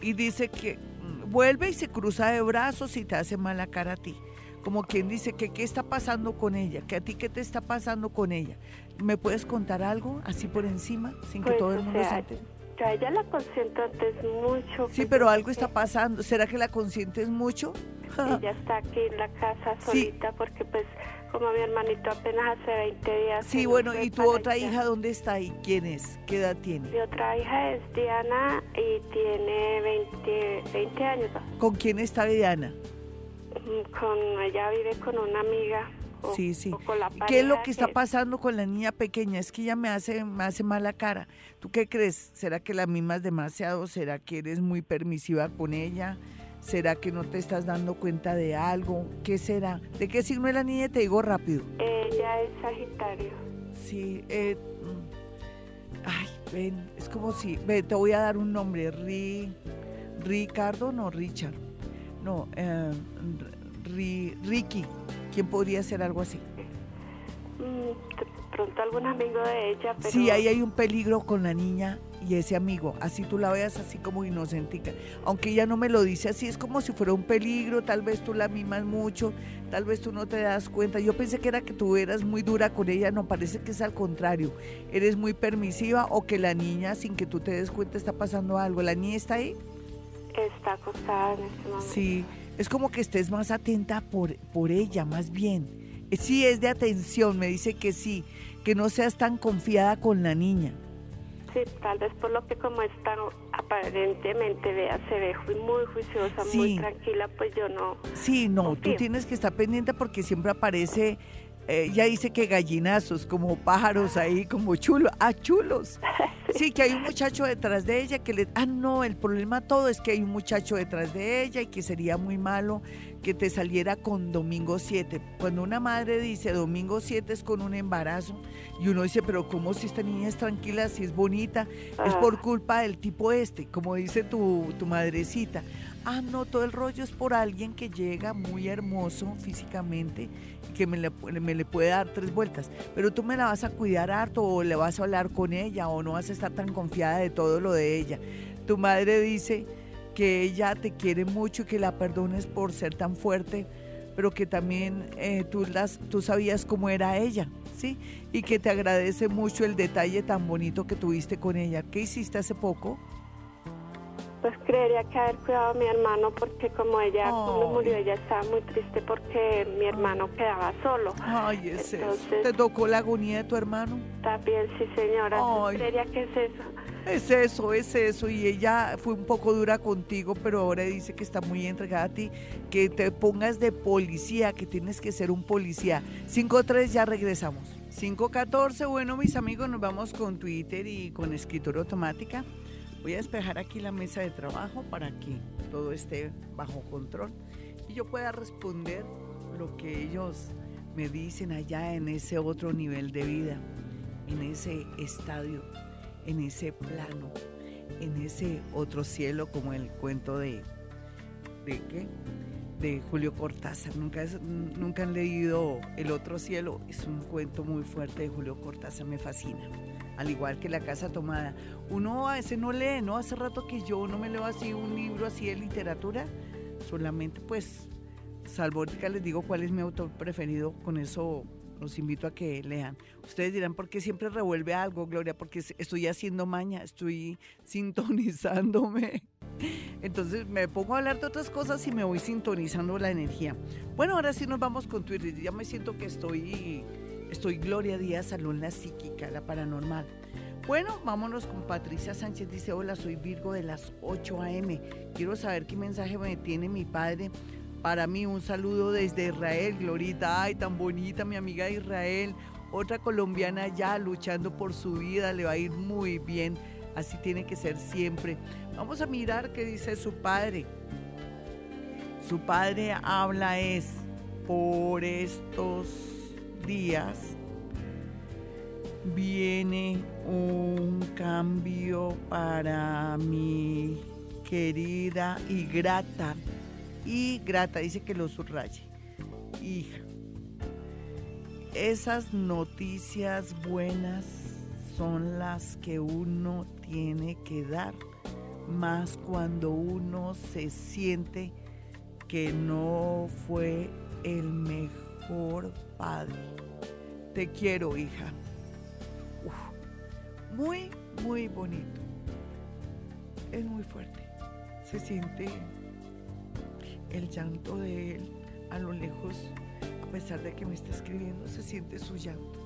Y dice que mm, vuelve y se cruza de brazos y te hace mala cara a ti. Como quien dice que qué está pasando con ella, que a ti qué te está pasando con ella. ¿Me puedes contar algo así por encima, sin que Pues, todo el mundo se entere? Yo a ella la consiento antes mucho. Sí, pues, pero algo está pasando. ¿Será que la consientes mucho? (laughs) Ella está aquí en la casa Sí. solita porque pues como mi hermanito apenas hace 20 días. Sí, bueno, ¿y tu otra allá. hija dónde está ahí? ¿Quién es? ¿Qué edad tiene? Mi otra hija es Diana y tiene 20, 20 años. ¿Con quién está Diana? Mm, Con ella vive con una amiga. O- Sí, sí. o con la ¿Qué es lo que está pasando con la niña pequeña? Es que ella me hace, me hace mala cara. ¿Tú qué crees? ¿Será que la mimas demasiado? ¿Será que eres muy permisiva con ella? ¿Será que no te estás dando cuenta de algo? ¿Qué será? ¿De qué signo es la niña? Te digo rápido. Ella es Sagitario. Sí, eh, ay, ven, es como si, ven, te voy a dar un nombre, Ri, Ricardo, no, Richard, no, eh, Ri- Ricky, ¿quién podría ser algo así? Mm, pronto algún amigo de ella, pero... Sí, ahí hay un peligro con la niña y ese amigo, así tú la veas así como inocentica, aunque ella no me lo dice así, es como si fuera un peligro, tal vez tú la mimas mucho, tal vez tú no te das cuenta, yo pensé que era que tú eras muy dura con ella, no, parece que es al contrario, eres muy permisiva o que la niña sin que tú te des cuenta está pasando algo, ¿la niña está ahí? Está acostada en este momento. Sí, es como que estés más atenta por, por ella, más bien. Eh, Sí, es de atención, me dice que sí, que no seas tan confiada con la niña. Sí, tal vez por lo que como es tan aparentemente vea, se ve muy juiciosa, Sí. muy tranquila, pues yo no... Sí, no, tú tienes que estar pendiente porque siempre aparece, eh, ya dice que gallinazos, como pájaros ahí, como chulos, ah, chulos. (laughs) Sí, que hay un muchacho detrás de ella que le, ah, no, el problema todo es que hay un muchacho detrás de ella y que sería muy malo que te saliera con domingo 7. Cuando una madre dice domingo 7 es con un embarazo y uno dice, pero ¿cómo si esta niña es tranquila, si es bonita? Es Ah. por culpa del tipo este, como dice tu, tu madrecita. Ah, no, todo el rollo es por alguien que llega muy hermoso físicamente y que me le, puede dar tres vueltas. Pero tú me la vas a cuidar harto o le vas a hablar con ella o no vas a estar tan confiada de todo lo de ella. Tu madre dice que ella te quiere mucho y que la perdones por ser tan fuerte, pero que también eh, tú, las, tú sabías cómo era ella, ¿sí? Y que te agradece mucho el detalle tan bonito que tuviste con ella. ¿Qué hiciste hace poco? Pues creería que haber cuidado a mi hermano porque como ella cuando murió ella estaba muy triste porque mi hermano quedaba solo. Ay, es eso. Entonces- ¿Te tocó la agonía de tu hermano? También sí señora, Ay. creería que es eso. Es eso, es eso. Y ella fue un poco dura contigo, pero ahora dice que está muy entregada a ti, que te pongas de policía, que tienes que ser un policía. 5-3, ya regresamos. 5-14, bueno, mis amigos, nos vamos con Twitter y con escritura automática. Voy a despejar aquí la mesa de trabajo para que todo esté bajo control y yo pueda responder lo que ellos me dicen allá en ese otro nivel de vida, en ese estadio, en ese plano, en ese otro cielo como el cuento de de qué? De Julio Cortázar. Nunca, nunca han leído El otro cielo. Es un cuento muy fuerte de Julio Cortázar, me fascina. Al igual que La casa tomada. Uno a ese no lee, ¿no? Hace rato que yo no me leo así un libro así de literatura. Solamente pues Salvótica les digo cuál es mi autor preferido, con eso los invito a que lean. Ustedes dirán, ¿por qué siempre revuelve algo, Gloria? Porque estoy haciendo maña, estoy sintonizándome. (laughs) Entonces me pongo a hablar de otras cosas y me voy sintonizando la energía. Bueno, ahora sí nos vamos con Twitter. Ya me siento que estoy, estoy Gloria Díaz, alumna psíquica, la paranormal. Bueno, vámonos con Patricia Sánchez. Dice, hola, soy Virgo de las 8 a.m. Quiero saber qué mensaje me tiene mi padre para mí un saludo desde Israel, Glorita, ay, tan bonita mi amiga Israel, otra colombiana ya luchando por su vida, le va a ir muy bien, así tiene que ser siempre. Vamos a mirar qué dice su padre. Su padre habla es, por estos días viene un cambio para mi querida y grata y grata, dice que lo subraye. Hija, esas noticias buenas son las que uno tiene que dar, más cuando uno se siente que no fue el mejor padre. Te quiero, hija. muy, muy bonito. Es muy fuerte. Se siente el llanto de él a lo lejos, a pesar de que me está escribiendo, se siente su llanto.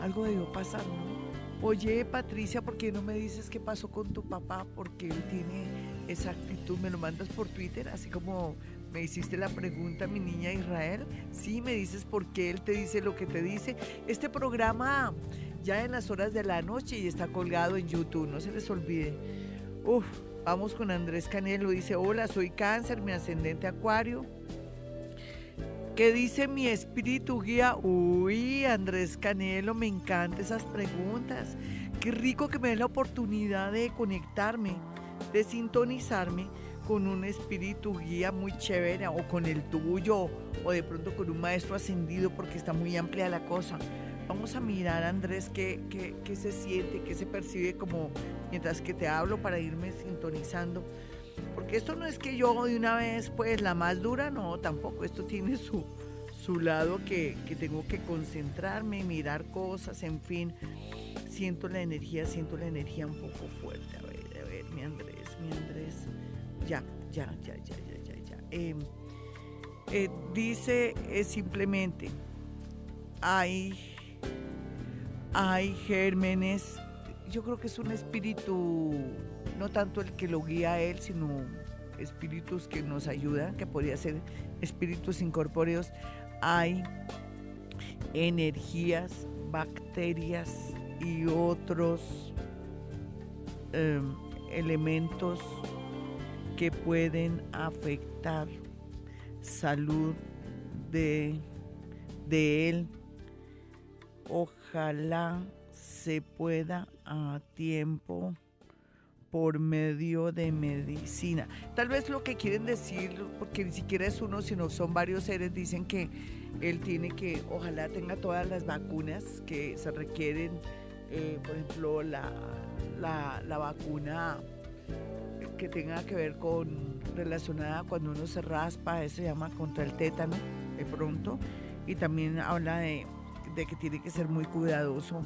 Algo debió pasar, ¿no? Oye, Patricia, ¿por qué no me dices qué pasó con tu papá? Porque él tiene esa actitud, me lo mandas por Twitter, así como me hiciste la pregunta, mi niña Israel. Sí, me dices por qué él te dice lo que te dice. Este programa ya en las horas de la noche y está colgado en YouTube, no se les olvide. Uf, Vamos con Andrés Canelo. Dice, hola, soy cáncer, mi ascendente acuario. ¿Qué dice mi espíritu guía? Uy, Andrés Canelo, me encantan esas preguntas. Qué rico que me dé la oportunidad de conectarme, de sintonizarme con un espíritu guía muy chévere o con el tuyo o de pronto con un maestro ascendido porque está muy amplia la cosa. Vamos a mirar, Andrés, qué, qué, se siente, qué se percibe como mientras que te hablo para irme sintonizando. Porque esto no es que yo de una vez, pues la más dura, no, tampoco. Esto tiene su, su lado que, que tengo que concentrarme, mirar cosas, en fin. Siento la energía, siento la energía un poco fuerte. A ver, a ver, mi Andrés, mi Andrés. Ya, ya, ya, ya, ya, ya, ya. Em, eh, dice eh, simplemente, hay hay gérmenes. Yo creo que es un espíritu, no tanto el que lo guía a él, sino espíritus que nos ayudan, que podría ser espíritus incorpóreos. Hay energías, bacterias y otros em, elementos que pueden afectar salud de, de él. Ojalá se pueda a tiempo por medio de medicina. Tal vez lo que quieren decir, porque ni siquiera es uno, sino son varios seres, dicen que él tiene que, ojalá tenga todas las vacunas que se requieren, eh, por ejemplo, la, la, vacuna que tenga que ver con, relacionada cuando uno se raspa, se llama contra el tétano, de pronto, y también habla de de que tiene que ser muy cuidadoso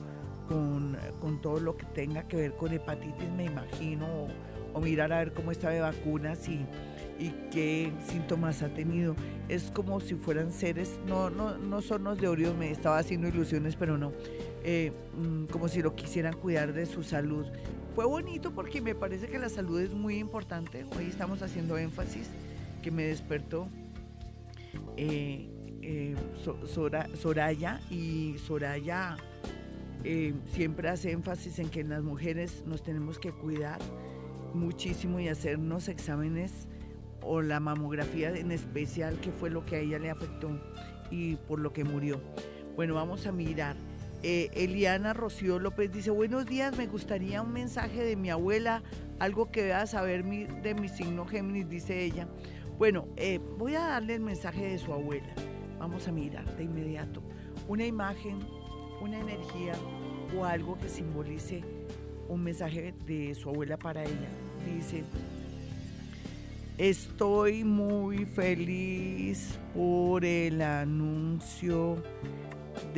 con, todo lo que tenga que ver con hepatitis, me imagino, o, mirar a ver cómo está de vacunas y, y, qué síntomas ha tenido. Es como si fueran seres, no, no, no son los de Orión, me estaba haciendo ilusiones, pero no, eh, mm, como si lo quisieran cuidar de su salud. Fue bonito porque me parece que la salud es muy importante. Hoy estamos haciendo énfasis que me despertó eh, eh, Soraya y Soraya eh, siempre hace énfasis en que las mujeres nos tenemos que cuidar muchísimo y hacernos exámenes o la mamografía en especial, que fue lo que a ella le afectó y por lo que murió. Bueno, vamos a mirar. Eh, Eliana Rocío López dice, buenos días, me gustaría un mensaje de mi abuela, algo que vea saber de mi signo Géminis, dice ella. Bueno, eh, voy a darle el mensaje de su abuela. Vamos a mirar de inmediato. Una imagen, una energía o algo que simbolice un mensaje de su abuela para ella. Dice, estoy muy feliz por el anuncio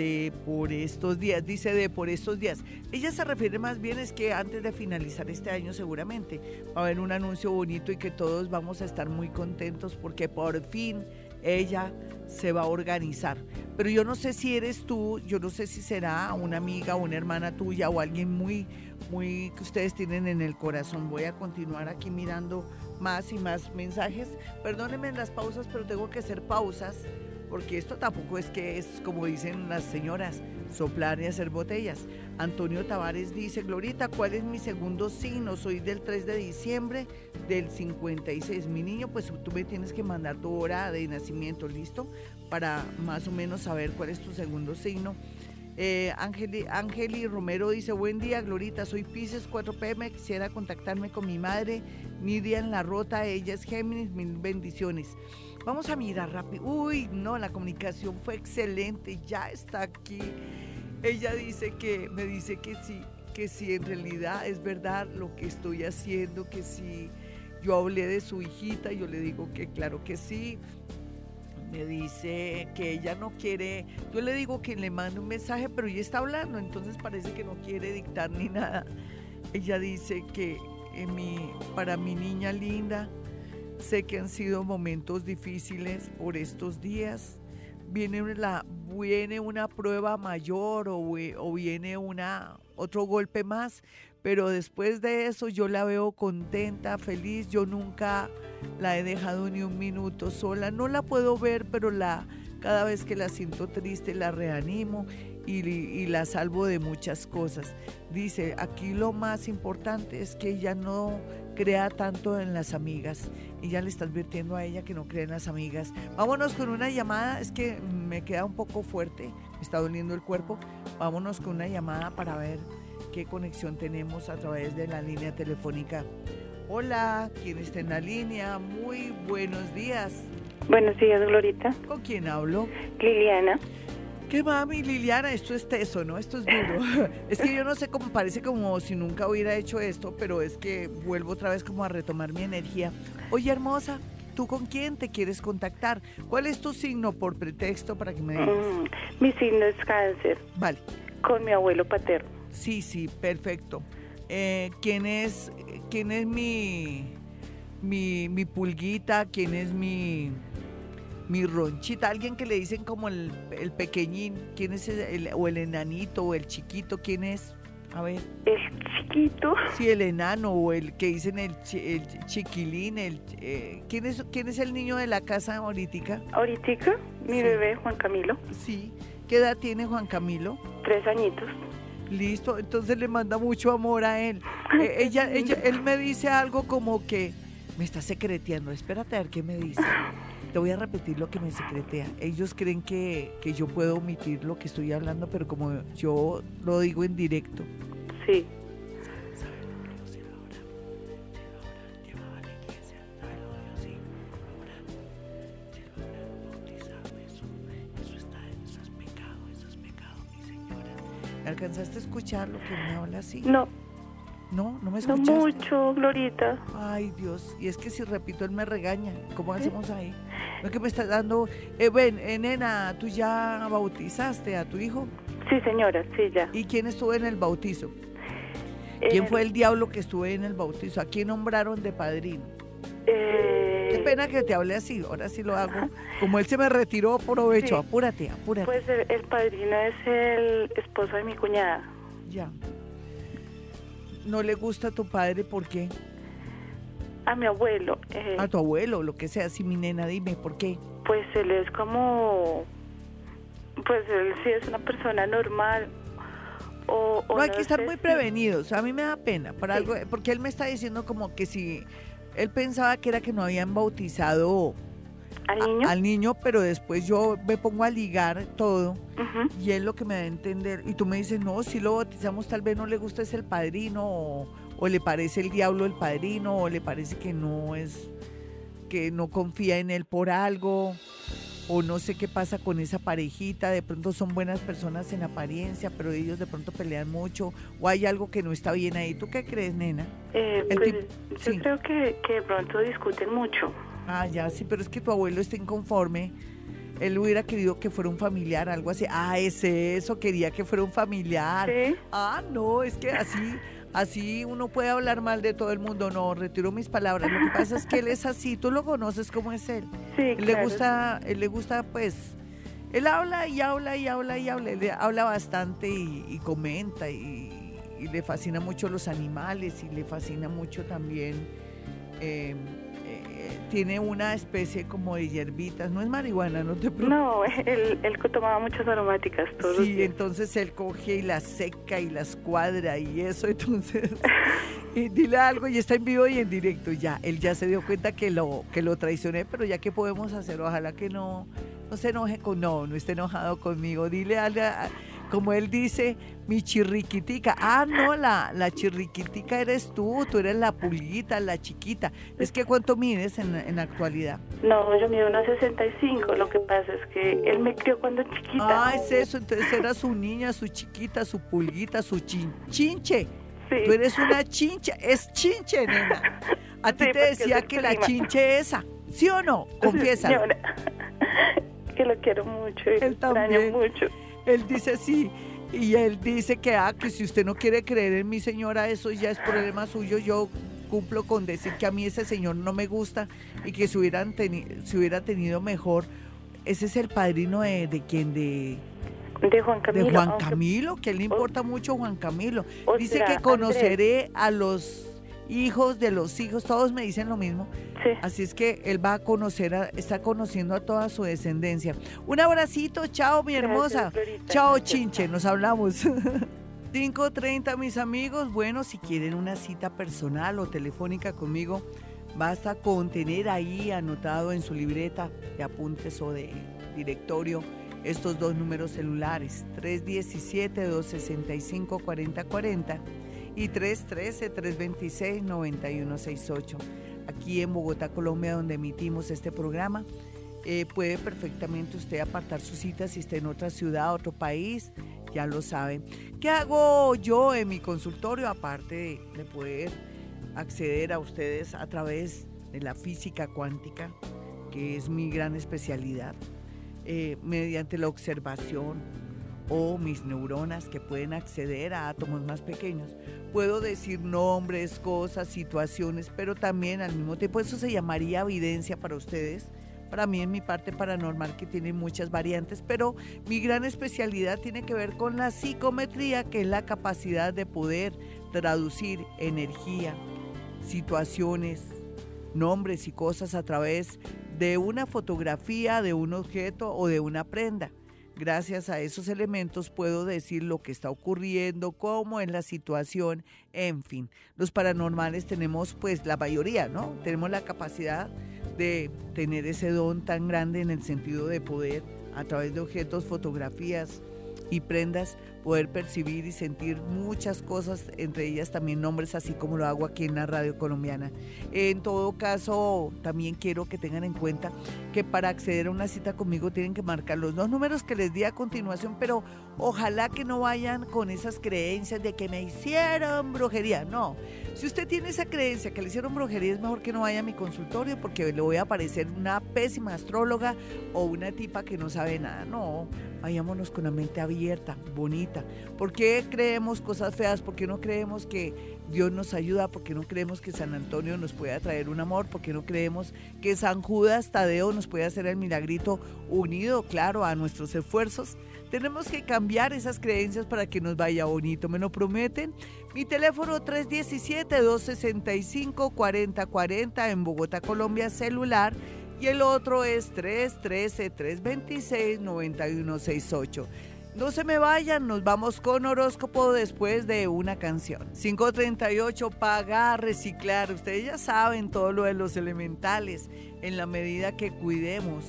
de por estos días, dice de por estos días. Ella se refiere más bien es que antes de finalizar este año seguramente va a haber un anuncio bonito y que todos vamos a estar muy contentos porque por fin ella se va a organizar. Pero yo no sé si eres tú, yo no sé si será una amiga o una hermana tuya o alguien muy, muy que ustedes tienen en el corazón. Voy a continuar aquí mirando más y más mensajes. Perdónenme las pausas, pero tengo que hacer pausas porque esto tampoco es que es, como dicen las señoras, soplar y hacer botellas. Antonio Tavares dice, Glorita, ¿cuál es mi segundo signo? Soy del 3 de diciembre del 56. Mi niño, pues tú me tienes que mandar tu hora de nacimiento, ¿listo? Para más o menos saber cuál es tu segundo signo. Eh, Romero dice, buen día, Glorita, soy Pisces 4 pm, quisiera contactarme con mi madre, Nidia en la Rota, ella es Géminis, mil bendiciones. Vamos a mirar rápido. Uy, no, la comunicación fue excelente, ya está aquí. Ella dice que, me dice que sí, que sí, en realidad es verdad lo que estoy haciendo, que si yo hablé de su hijita, yo le digo que claro que sí. Me dice que ella no quiere, yo le digo que le mande un mensaje, pero ella está hablando, entonces parece que no quiere dictar ni nada. Ella dice que mi, para mi niña linda, Sé que han sido momentos difíciles por estos días. Viene una, viene una prueba mayor o, viene una, otro golpe más, pero después de eso yo la veo contenta, feliz. Yo nunca la he dejado ni un minuto sola. No la puedo ver, pero la, cada vez que la siento triste la reanimo y, la salvo de muchas cosas. Dice, aquí lo más importante es que ella no crea tanto en las amigas y ya le está advirtiendo a ella que no cree en las amigas. Vámonos con una llamada, es que me queda un poco fuerte, me está doliendo el cuerpo. Vámonos con una llamada para ver qué conexión tenemos a través de la línea telefónica. Hola, ¿quién está en la línea? Muy buenos días. Buenos días, Glorita. ¿Con quién hablo? Liliana. ¿Qué mami, Liliana? Esto es teso, ¿no? Esto es duro. (laughs) es que yo no sé cómo parece como si nunca hubiera hecho esto, pero es que vuelvo otra vez como a retomar mi energía. Oye, hermosa, ¿tú con quién te quieres contactar? ¿Cuál es tu signo por pretexto para que me digas? Mm, mi signo es cáncer. Vale. Con mi abuelo paterno. Sí, sí, perfecto. Eh, ¿Quién es, quién es mi, mi, mi pulguita? ¿Quién es mi mi ronchita, alguien que le dicen como el, pequeñín, ¿quién es el, o el enanito o el chiquito? ¿Quién es? A ver. El chiquito. Sí, el enano o el que dicen el, chiquilín, el, eh, ¿quién, es, ¿quién es el niño de la casa ahorita? Ahorita, mi bebé Juan Camilo. Sí. ¿Qué edad tiene Juan Camilo? Tres añitos. Listo, entonces le manda mucho amor a él. Eh, ella, ella, él me dice algo como que me está secreteando. Espérate a ver qué me dice. (laughs) Te voy a repetir lo que me secretea. Ellos creen que, que yo puedo omitir lo que estoy hablando, pero como yo lo digo en directo. Sí. ¿Alcanzaste a escuchar lo que me habla así? No. No, no me escuchaste. No mucho, Glorita. Ay, Dios. Y es que si repito, él me regaña. ¿Cómo hacemos ahí? Lo que me está dando. Eh, ven, eh, nena, ¿tú ya bautizaste a tu hijo? Sí, señora, sí, ya. ¿Y quién estuvo en el bautizo? ¿Quién fue el diablo que estuvo en el bautizo? ¿A quién nombraron de padrino? Eh... Qué pena que te hable así, ahora sí lo hago. Como él se me retiró, aprovecho, apúrate, apúrate. Pues el padrino es el esposo de mi cuñada. Ya. no le gusta a tu padre? ¿Por qué? A mi abuelo. eh, A tu abuelo, lo que sea. Si mi nena, dime, ¿por qué? pues él es como. Pues él sí es una persona normal. O, o No, hay que estar muy si- prevenidos. A mí me da pena, por Sí. algo, porque él me está diciendo como que si él pensaba que era que no habían bautizado ¿Al a- niño? al niño, pero después yo me pongo a ligar todo y él lo que me da a entender, y tú me dices, no, si lo bautizamos tal vez no le gusta es el padrino, o, o le parece el diablo el padrino, o le parece que no es, que no confía en él por algo, o no sé qué pasa con esa parejita, de pronto son buenas personas en apariencia, pero ellos de pronto pelean mucho, o hay algo que no está bien ahí. ¿Tú qué crees, nena? Eh, pues, yo creo que, que de pronto discuten mucho. Ah, ya, sí, pero es que tu abuelo está inconforme. Él hubiera querido que fuera un familiar, algo así. Ah, ese eso, quería que fuera un familiar. Sí. Ah, no, es que así, así uno puede hablar mal de todo el mundo. No, retiro mis palabras. Lo que pasa es que él es así, tú lo conoces cómo es él. (laughs) Sí, Él le claro. gusta, él le gusta, pues, él habla y habla y habla y habla. Él habla bastante y, y comenta y, y le fascina mucho los animales y le fascina mucho también. eh, tiene una especie como de hierbitas, no es marihuana, no te preocupes. No, (laughs) él, él tomaba muchas aromáticas todos los Sí, días. entonces él coge y las seca y las cuadra y eso, (laughs) entonces, y dile algo y está en vivo y en directo ya, él ya se dio cuenta que lo, que lo traicioné, pero ya qué podemos hacer, ojalá que no, no se enoje con, no, no esté enojado conmigo, dile algo, a- como él dice, mi chirriquitica, ah, no, la, la chirriquitica eres tú, tú eres la pulguita, la chiquita, es que ¿cuánto mides en, en la actualidad? No, yo mido unos 65. Lo que pasa es que él me crió cuando chiquita. Ah, es eso, entonces era su niña, su chiquita, su pulguita, su chin- chinche. Sí. Tú eres una chincha, es chinche, nena. A ti Sí, te decía que la chinche esa, ¿sí o no? Confiesa. (laughs) Que lo quiero mucho y lo extraño también. mucho. Él dice sí. Y él dice que, ah, que si usted no quiere creer en mi señora, eso ya es problema suyo. Yo cumplo con decir que a mí ese señor no me gusta y que si, hubieran teni- si hubiera tenido mejor. Ese es el padrino de, de quién, de, De Juan Camilo. de Juan aunque- Camilo, que le importa mucho Juan Camilo. Dice que Andrés. conoceré a los hijos de los hijos, todos me dicen lo mismo. Sí. Así es que él va a conocer, a- está conociendo a toda su descendencia. Un abracito, chao mi hermosa. Gracias. Chao chinche, nos hablamos. (laughs) 5.30 mis amigos, bueno, si quieren una cita personal o telefónica conmigo, basta con tener ahí anotado en su libreta de apuntes o de directorio estos dos números celulares, 317-265-4040 y 313-326-9168. Aquí en Bogotá, Colombia, donde emitimos este programa, eh, puede perfectamente usted apartar su cita si está en otra ciudad, otro país, ya lo saben. ¿Qué hago yo en mi consultorio aparte de, de poder acceder a ustedes a través de la física cuántica, que es mi gran especialidad, eh, mediante la observación o mis neuronas que pueden acceder a átomos más pequeños? Puedo decir nombres, cosas, situaciones, pero también al mismo tiempo eso se llamaría evidencia para ustedes para mí en mi parte paranormal que tiene muchas variantes, pero mi gran especialidad tiene que ver con la psicometría, que es la capacidad de poder traducir energía, situaciones, nombres y cosas a través de una fotografía, de un objeto o de una prenda. Gracias a esos elementos puedo decir lo que está ocurriendo, cómo es la situación, en fin. Los paranormales tenemos pues la mayoría, ¿no? Tenemos la capacidad de tener ese don tan grande en el sentido de poder, a través de objetos, fotografías y prendas, poder percibir y sentir muchas cosas, entre ellas también nombres, así como lo hago aquí en la radio colombiana. En todo caso, también quiero que tengan en cuenta que para acceder a una cita conmigo tienen que marcar los dos números que les di a continuación, pero ojalá que no vayan con esas creencias de que me hicieron brujería. No, si usted tiene esa creencia que le hicieron brujería, es mejor que no vaya a mi consultorio porque le voy a parecer una pésima astróloga o una tipa que no sabe nada. No, vayámonos con la mente abierta, bonita ¿Por qué creemos cosas feas? ¿Por qué no creemos que Dios nos ayuda? ¿Por qué no creemos que San Antonio nos puede traer un amor? ¿Por qué no creemos que San Judas Tadeo nos puede hacer el milagrito unido, claro, a nuestros esfuerzos? Tenemos que cambiar esas creencias para que nos vaya bonito. ¿Me lo prometen? Mi teléfono 317-265-4040 en Bogotá, Colombia, celular. Y el otro es 313-326-9168. No se me vayan, nos vamos con horóscopo después de una canción. 538, pagar, reciclar. Ustedes ya saben todo lo de los elementales. En la medida que cuidemos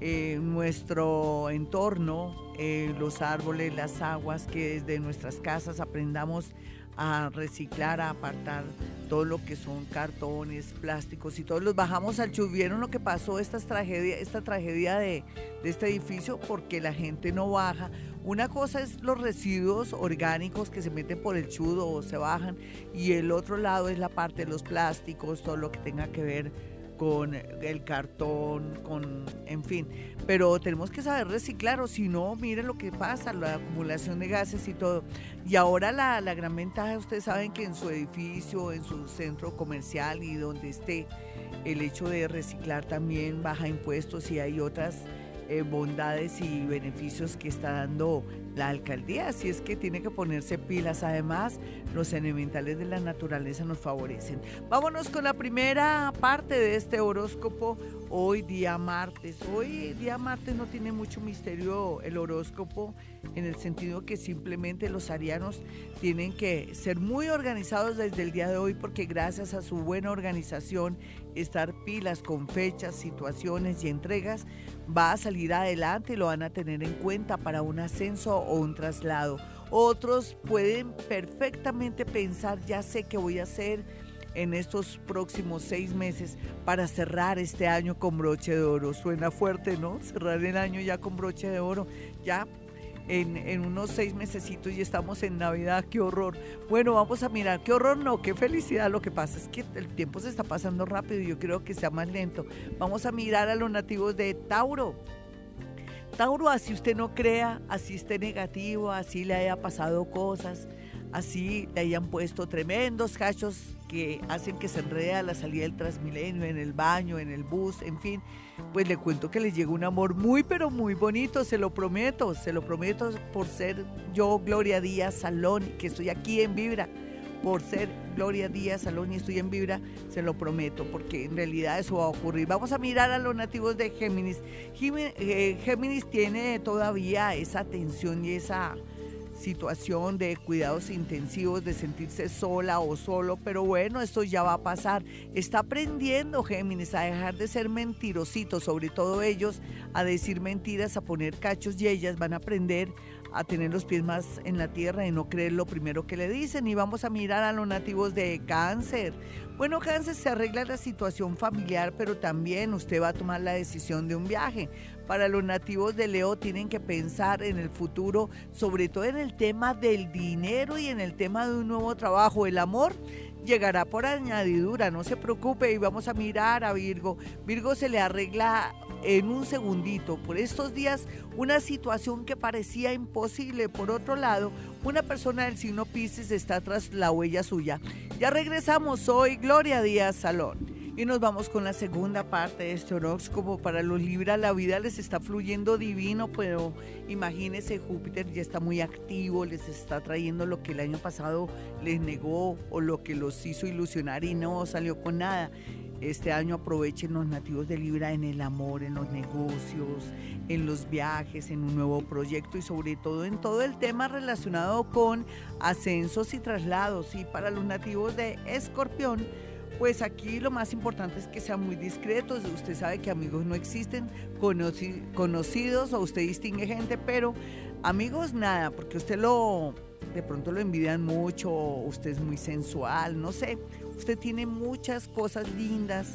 eh, nuestro entorno, eh, los árboles, las aguas, que desde nuestras casas aprendamos a reciclar, a apartar todo lo que son cartones, plásticos y todos los bajamos al chub. ¿Vieron lo que pasó esta tragedia, esta tragedia de este edificio? Porque la gente no baja. Una cosa es los residuos orgánicos que se meten por el chudo o se bajan y el otro lado es la parte de los plásticos, todo lo que tenga que ver con el cartón, con, en fin. Pero tenemos que saber reciclar o si no, miren lo que pasa, la acumulación de gases y todo. Y ahora la, la gran ventaja, ustedes saben que en su edificio, en su centro comercial y donde esté, el hecho de reciclar también baja impuestos y hay otras eh, bondades y beneficios que está dando la alcaldía, así es que tiene que ponerse pilas. Además, los elementales de la naturaleza nos favorecen. Vámonos con la primera parte de este horóscopo hoy día martes. Hoy día martes no tiene mucho misterio el horóscopo en el sentido que simplemente los arianos tienen que ser muy organizados desde el día de hoy porque gracias a su buena organización, estar pilas con fechas, situaciones y entregas, va a salir adelante y lo van a tener en cuenta para un ascenso o un traslado. Otros pueden perfectamente pensar, ya sé qué voy a hacer en estos próximos seis meses para cerrar este año con broche de oro. Suena fuerte, ¿no? Cerrar el año ya con broche de oro. Ya en, en, unos seis mesecitos y estamos en Navidad, qué horror. Bueno, vamos a mirar, qué horror no, qué felicidad. Lo que pasa es que el tiempo se está pasando rápido y yo creo que sea más lento. Vamos a mirar a los nativos de Tauro. Tauro, así usted no crea, así esté negativo, así le haya pasado cosas, así le hayan puesto tremendos cachos que hacen que se enrede la salida del Transmilenio, en el baño, en el bus, en fin, pues le cuento que les llega un amor muy, pero muy bonito, se lo prometo, se lo prometo por ser yo Gloria Díaz Salón, que estoy aquí en Vibra, por ser Gloria Díaz Salón y estoy en Vibra, se lo prometo, porque en realidad eso va a ocurrir. Vamos a mirar a los nativos de Géminis. Eh, Géminis tiene todavía esa tensión y esa situación de cuidados intensivos, de sentirse sola o solo, pero bueno, esto ya va a pasar. Está aprendiendo Géminis a dejar de ser mentirositos, sobre todo ellos, a decir mentiras, a poner cachos y ellas van a aprender a tener los pies más en la tierra y no creer lo primero que le dicen. Y vamos a mirar a los nativos de cáncer. Bueno, cáncer se arregla la situación familiar, pero también usted va a tomar la decisión de un viaje. Para los nativos de Leo tienen que pensar en el futuro, sobre todo en el tema del dinero y en el tema de un nuevo trabajo. El amor llegará por añadidura, no se preocupe y vamos a mirar a Virgo. Virgo se le arregla en un segundito. Por estos días, una situación que parecía imposible. Por otro lado, una persona del signo Pisces está tras la huella suya. Ya regresamos hoy, Gloria Díaz Salón. Y nos vamos con la segunda parte de este horóscopo. Para los Libra la vida les está fluyendo divino, pero imagínense, Júpiter ya está muy activo, les está trayendo lo que el año pasado les negó o lo que los hizo ilusionar y no salió con nada. Este año aprovechen los nativos de Libra en el amor, en los negocios, en los viajes, en un nuevo proyecto y sobre todo en todo el tema relacionado con ascensos y traslados. Y para los nativos de Escorpión, pues aquí lo más importante es que sean muy discretos. Usted sabe que amigos no existen, conocidos o usted distingue gente, pero amigos nada, porque usted lo de pronto lo envidian mucho, usted es muy sensual, no sé. Usted tiene muchas cosas lindas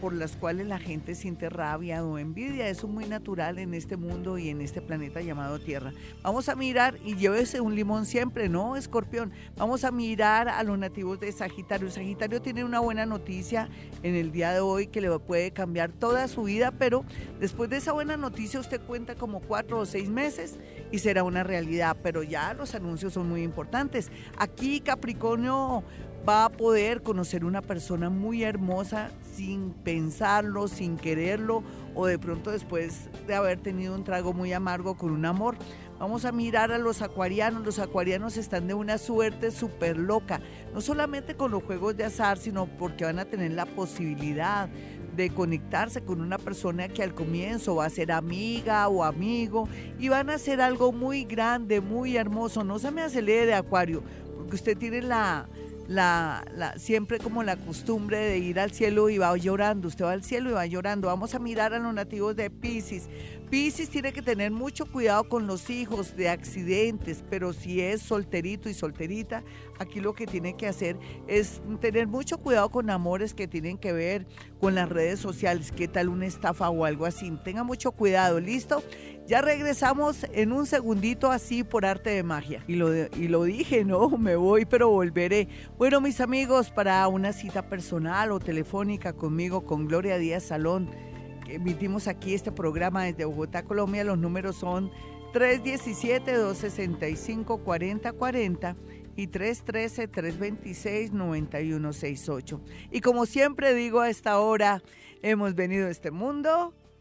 por las cuales la gente siente rabia o envidia. Eso es muy natural en este mundo y en este planeta llamado Tierra. Vamos a mirar, y llévese un limón siempre, ¿no, escorpión? Vamos a mirar a los nativos de Sagitario. Sagitario tiene una buena noticia en el día de hoy que le puede cambiar toda su vida, pero después de esa buena noticia usted cuenta como cuatro o seis meses y será una realidad, pero ya los anuncios son muy importantes. Aquí Capricornio va a poder conocer una persona muy hermosa sin pensarlo, sin quererlo o de pronto después de haber tenido un trago muy amargo con un amor. Vamos a mirar a los acuarianos. Los acuarianos están de una suerte súper loca, no solamente con los juegos de azar, sino porque van a tener la posibilidad de conectarse con una persona que al comienzo va a ser amiga o amigo y van a hacer algo muy grande, muy hermoso. No se me acelere, Acuario, porque usted tiene la, la, la, siempre como la costumbre de ir al cielo y va llorando. Usted va al cielo y va llorando. Vamos a mirar a los nativos de Pisces. Pisces tiene que tener mucho cuidado con los hijos de accidentes, pero si es solterito y solterita, aquí lo que tiene que hacer es tener mucho cuidado con amores que tienen que ver con las redes sociales, qué tal una estafa o algo así. Tenga mucho cuidado, ¿listo? Ya regresamos en un segundito así por arte de magia. Y lo, y lo dije, no, (laughs) me voy, pero volveré. Bueno, mis amigos, para una cita personal o telefónica conmigo, con Gloria Díaz Salón, que emitimos aquí este programa desde Bogotá, Colombia, los números son 317-265-4040 y 313-326-9168. Y como siempre digo a esta hora, hemos venido a este mundo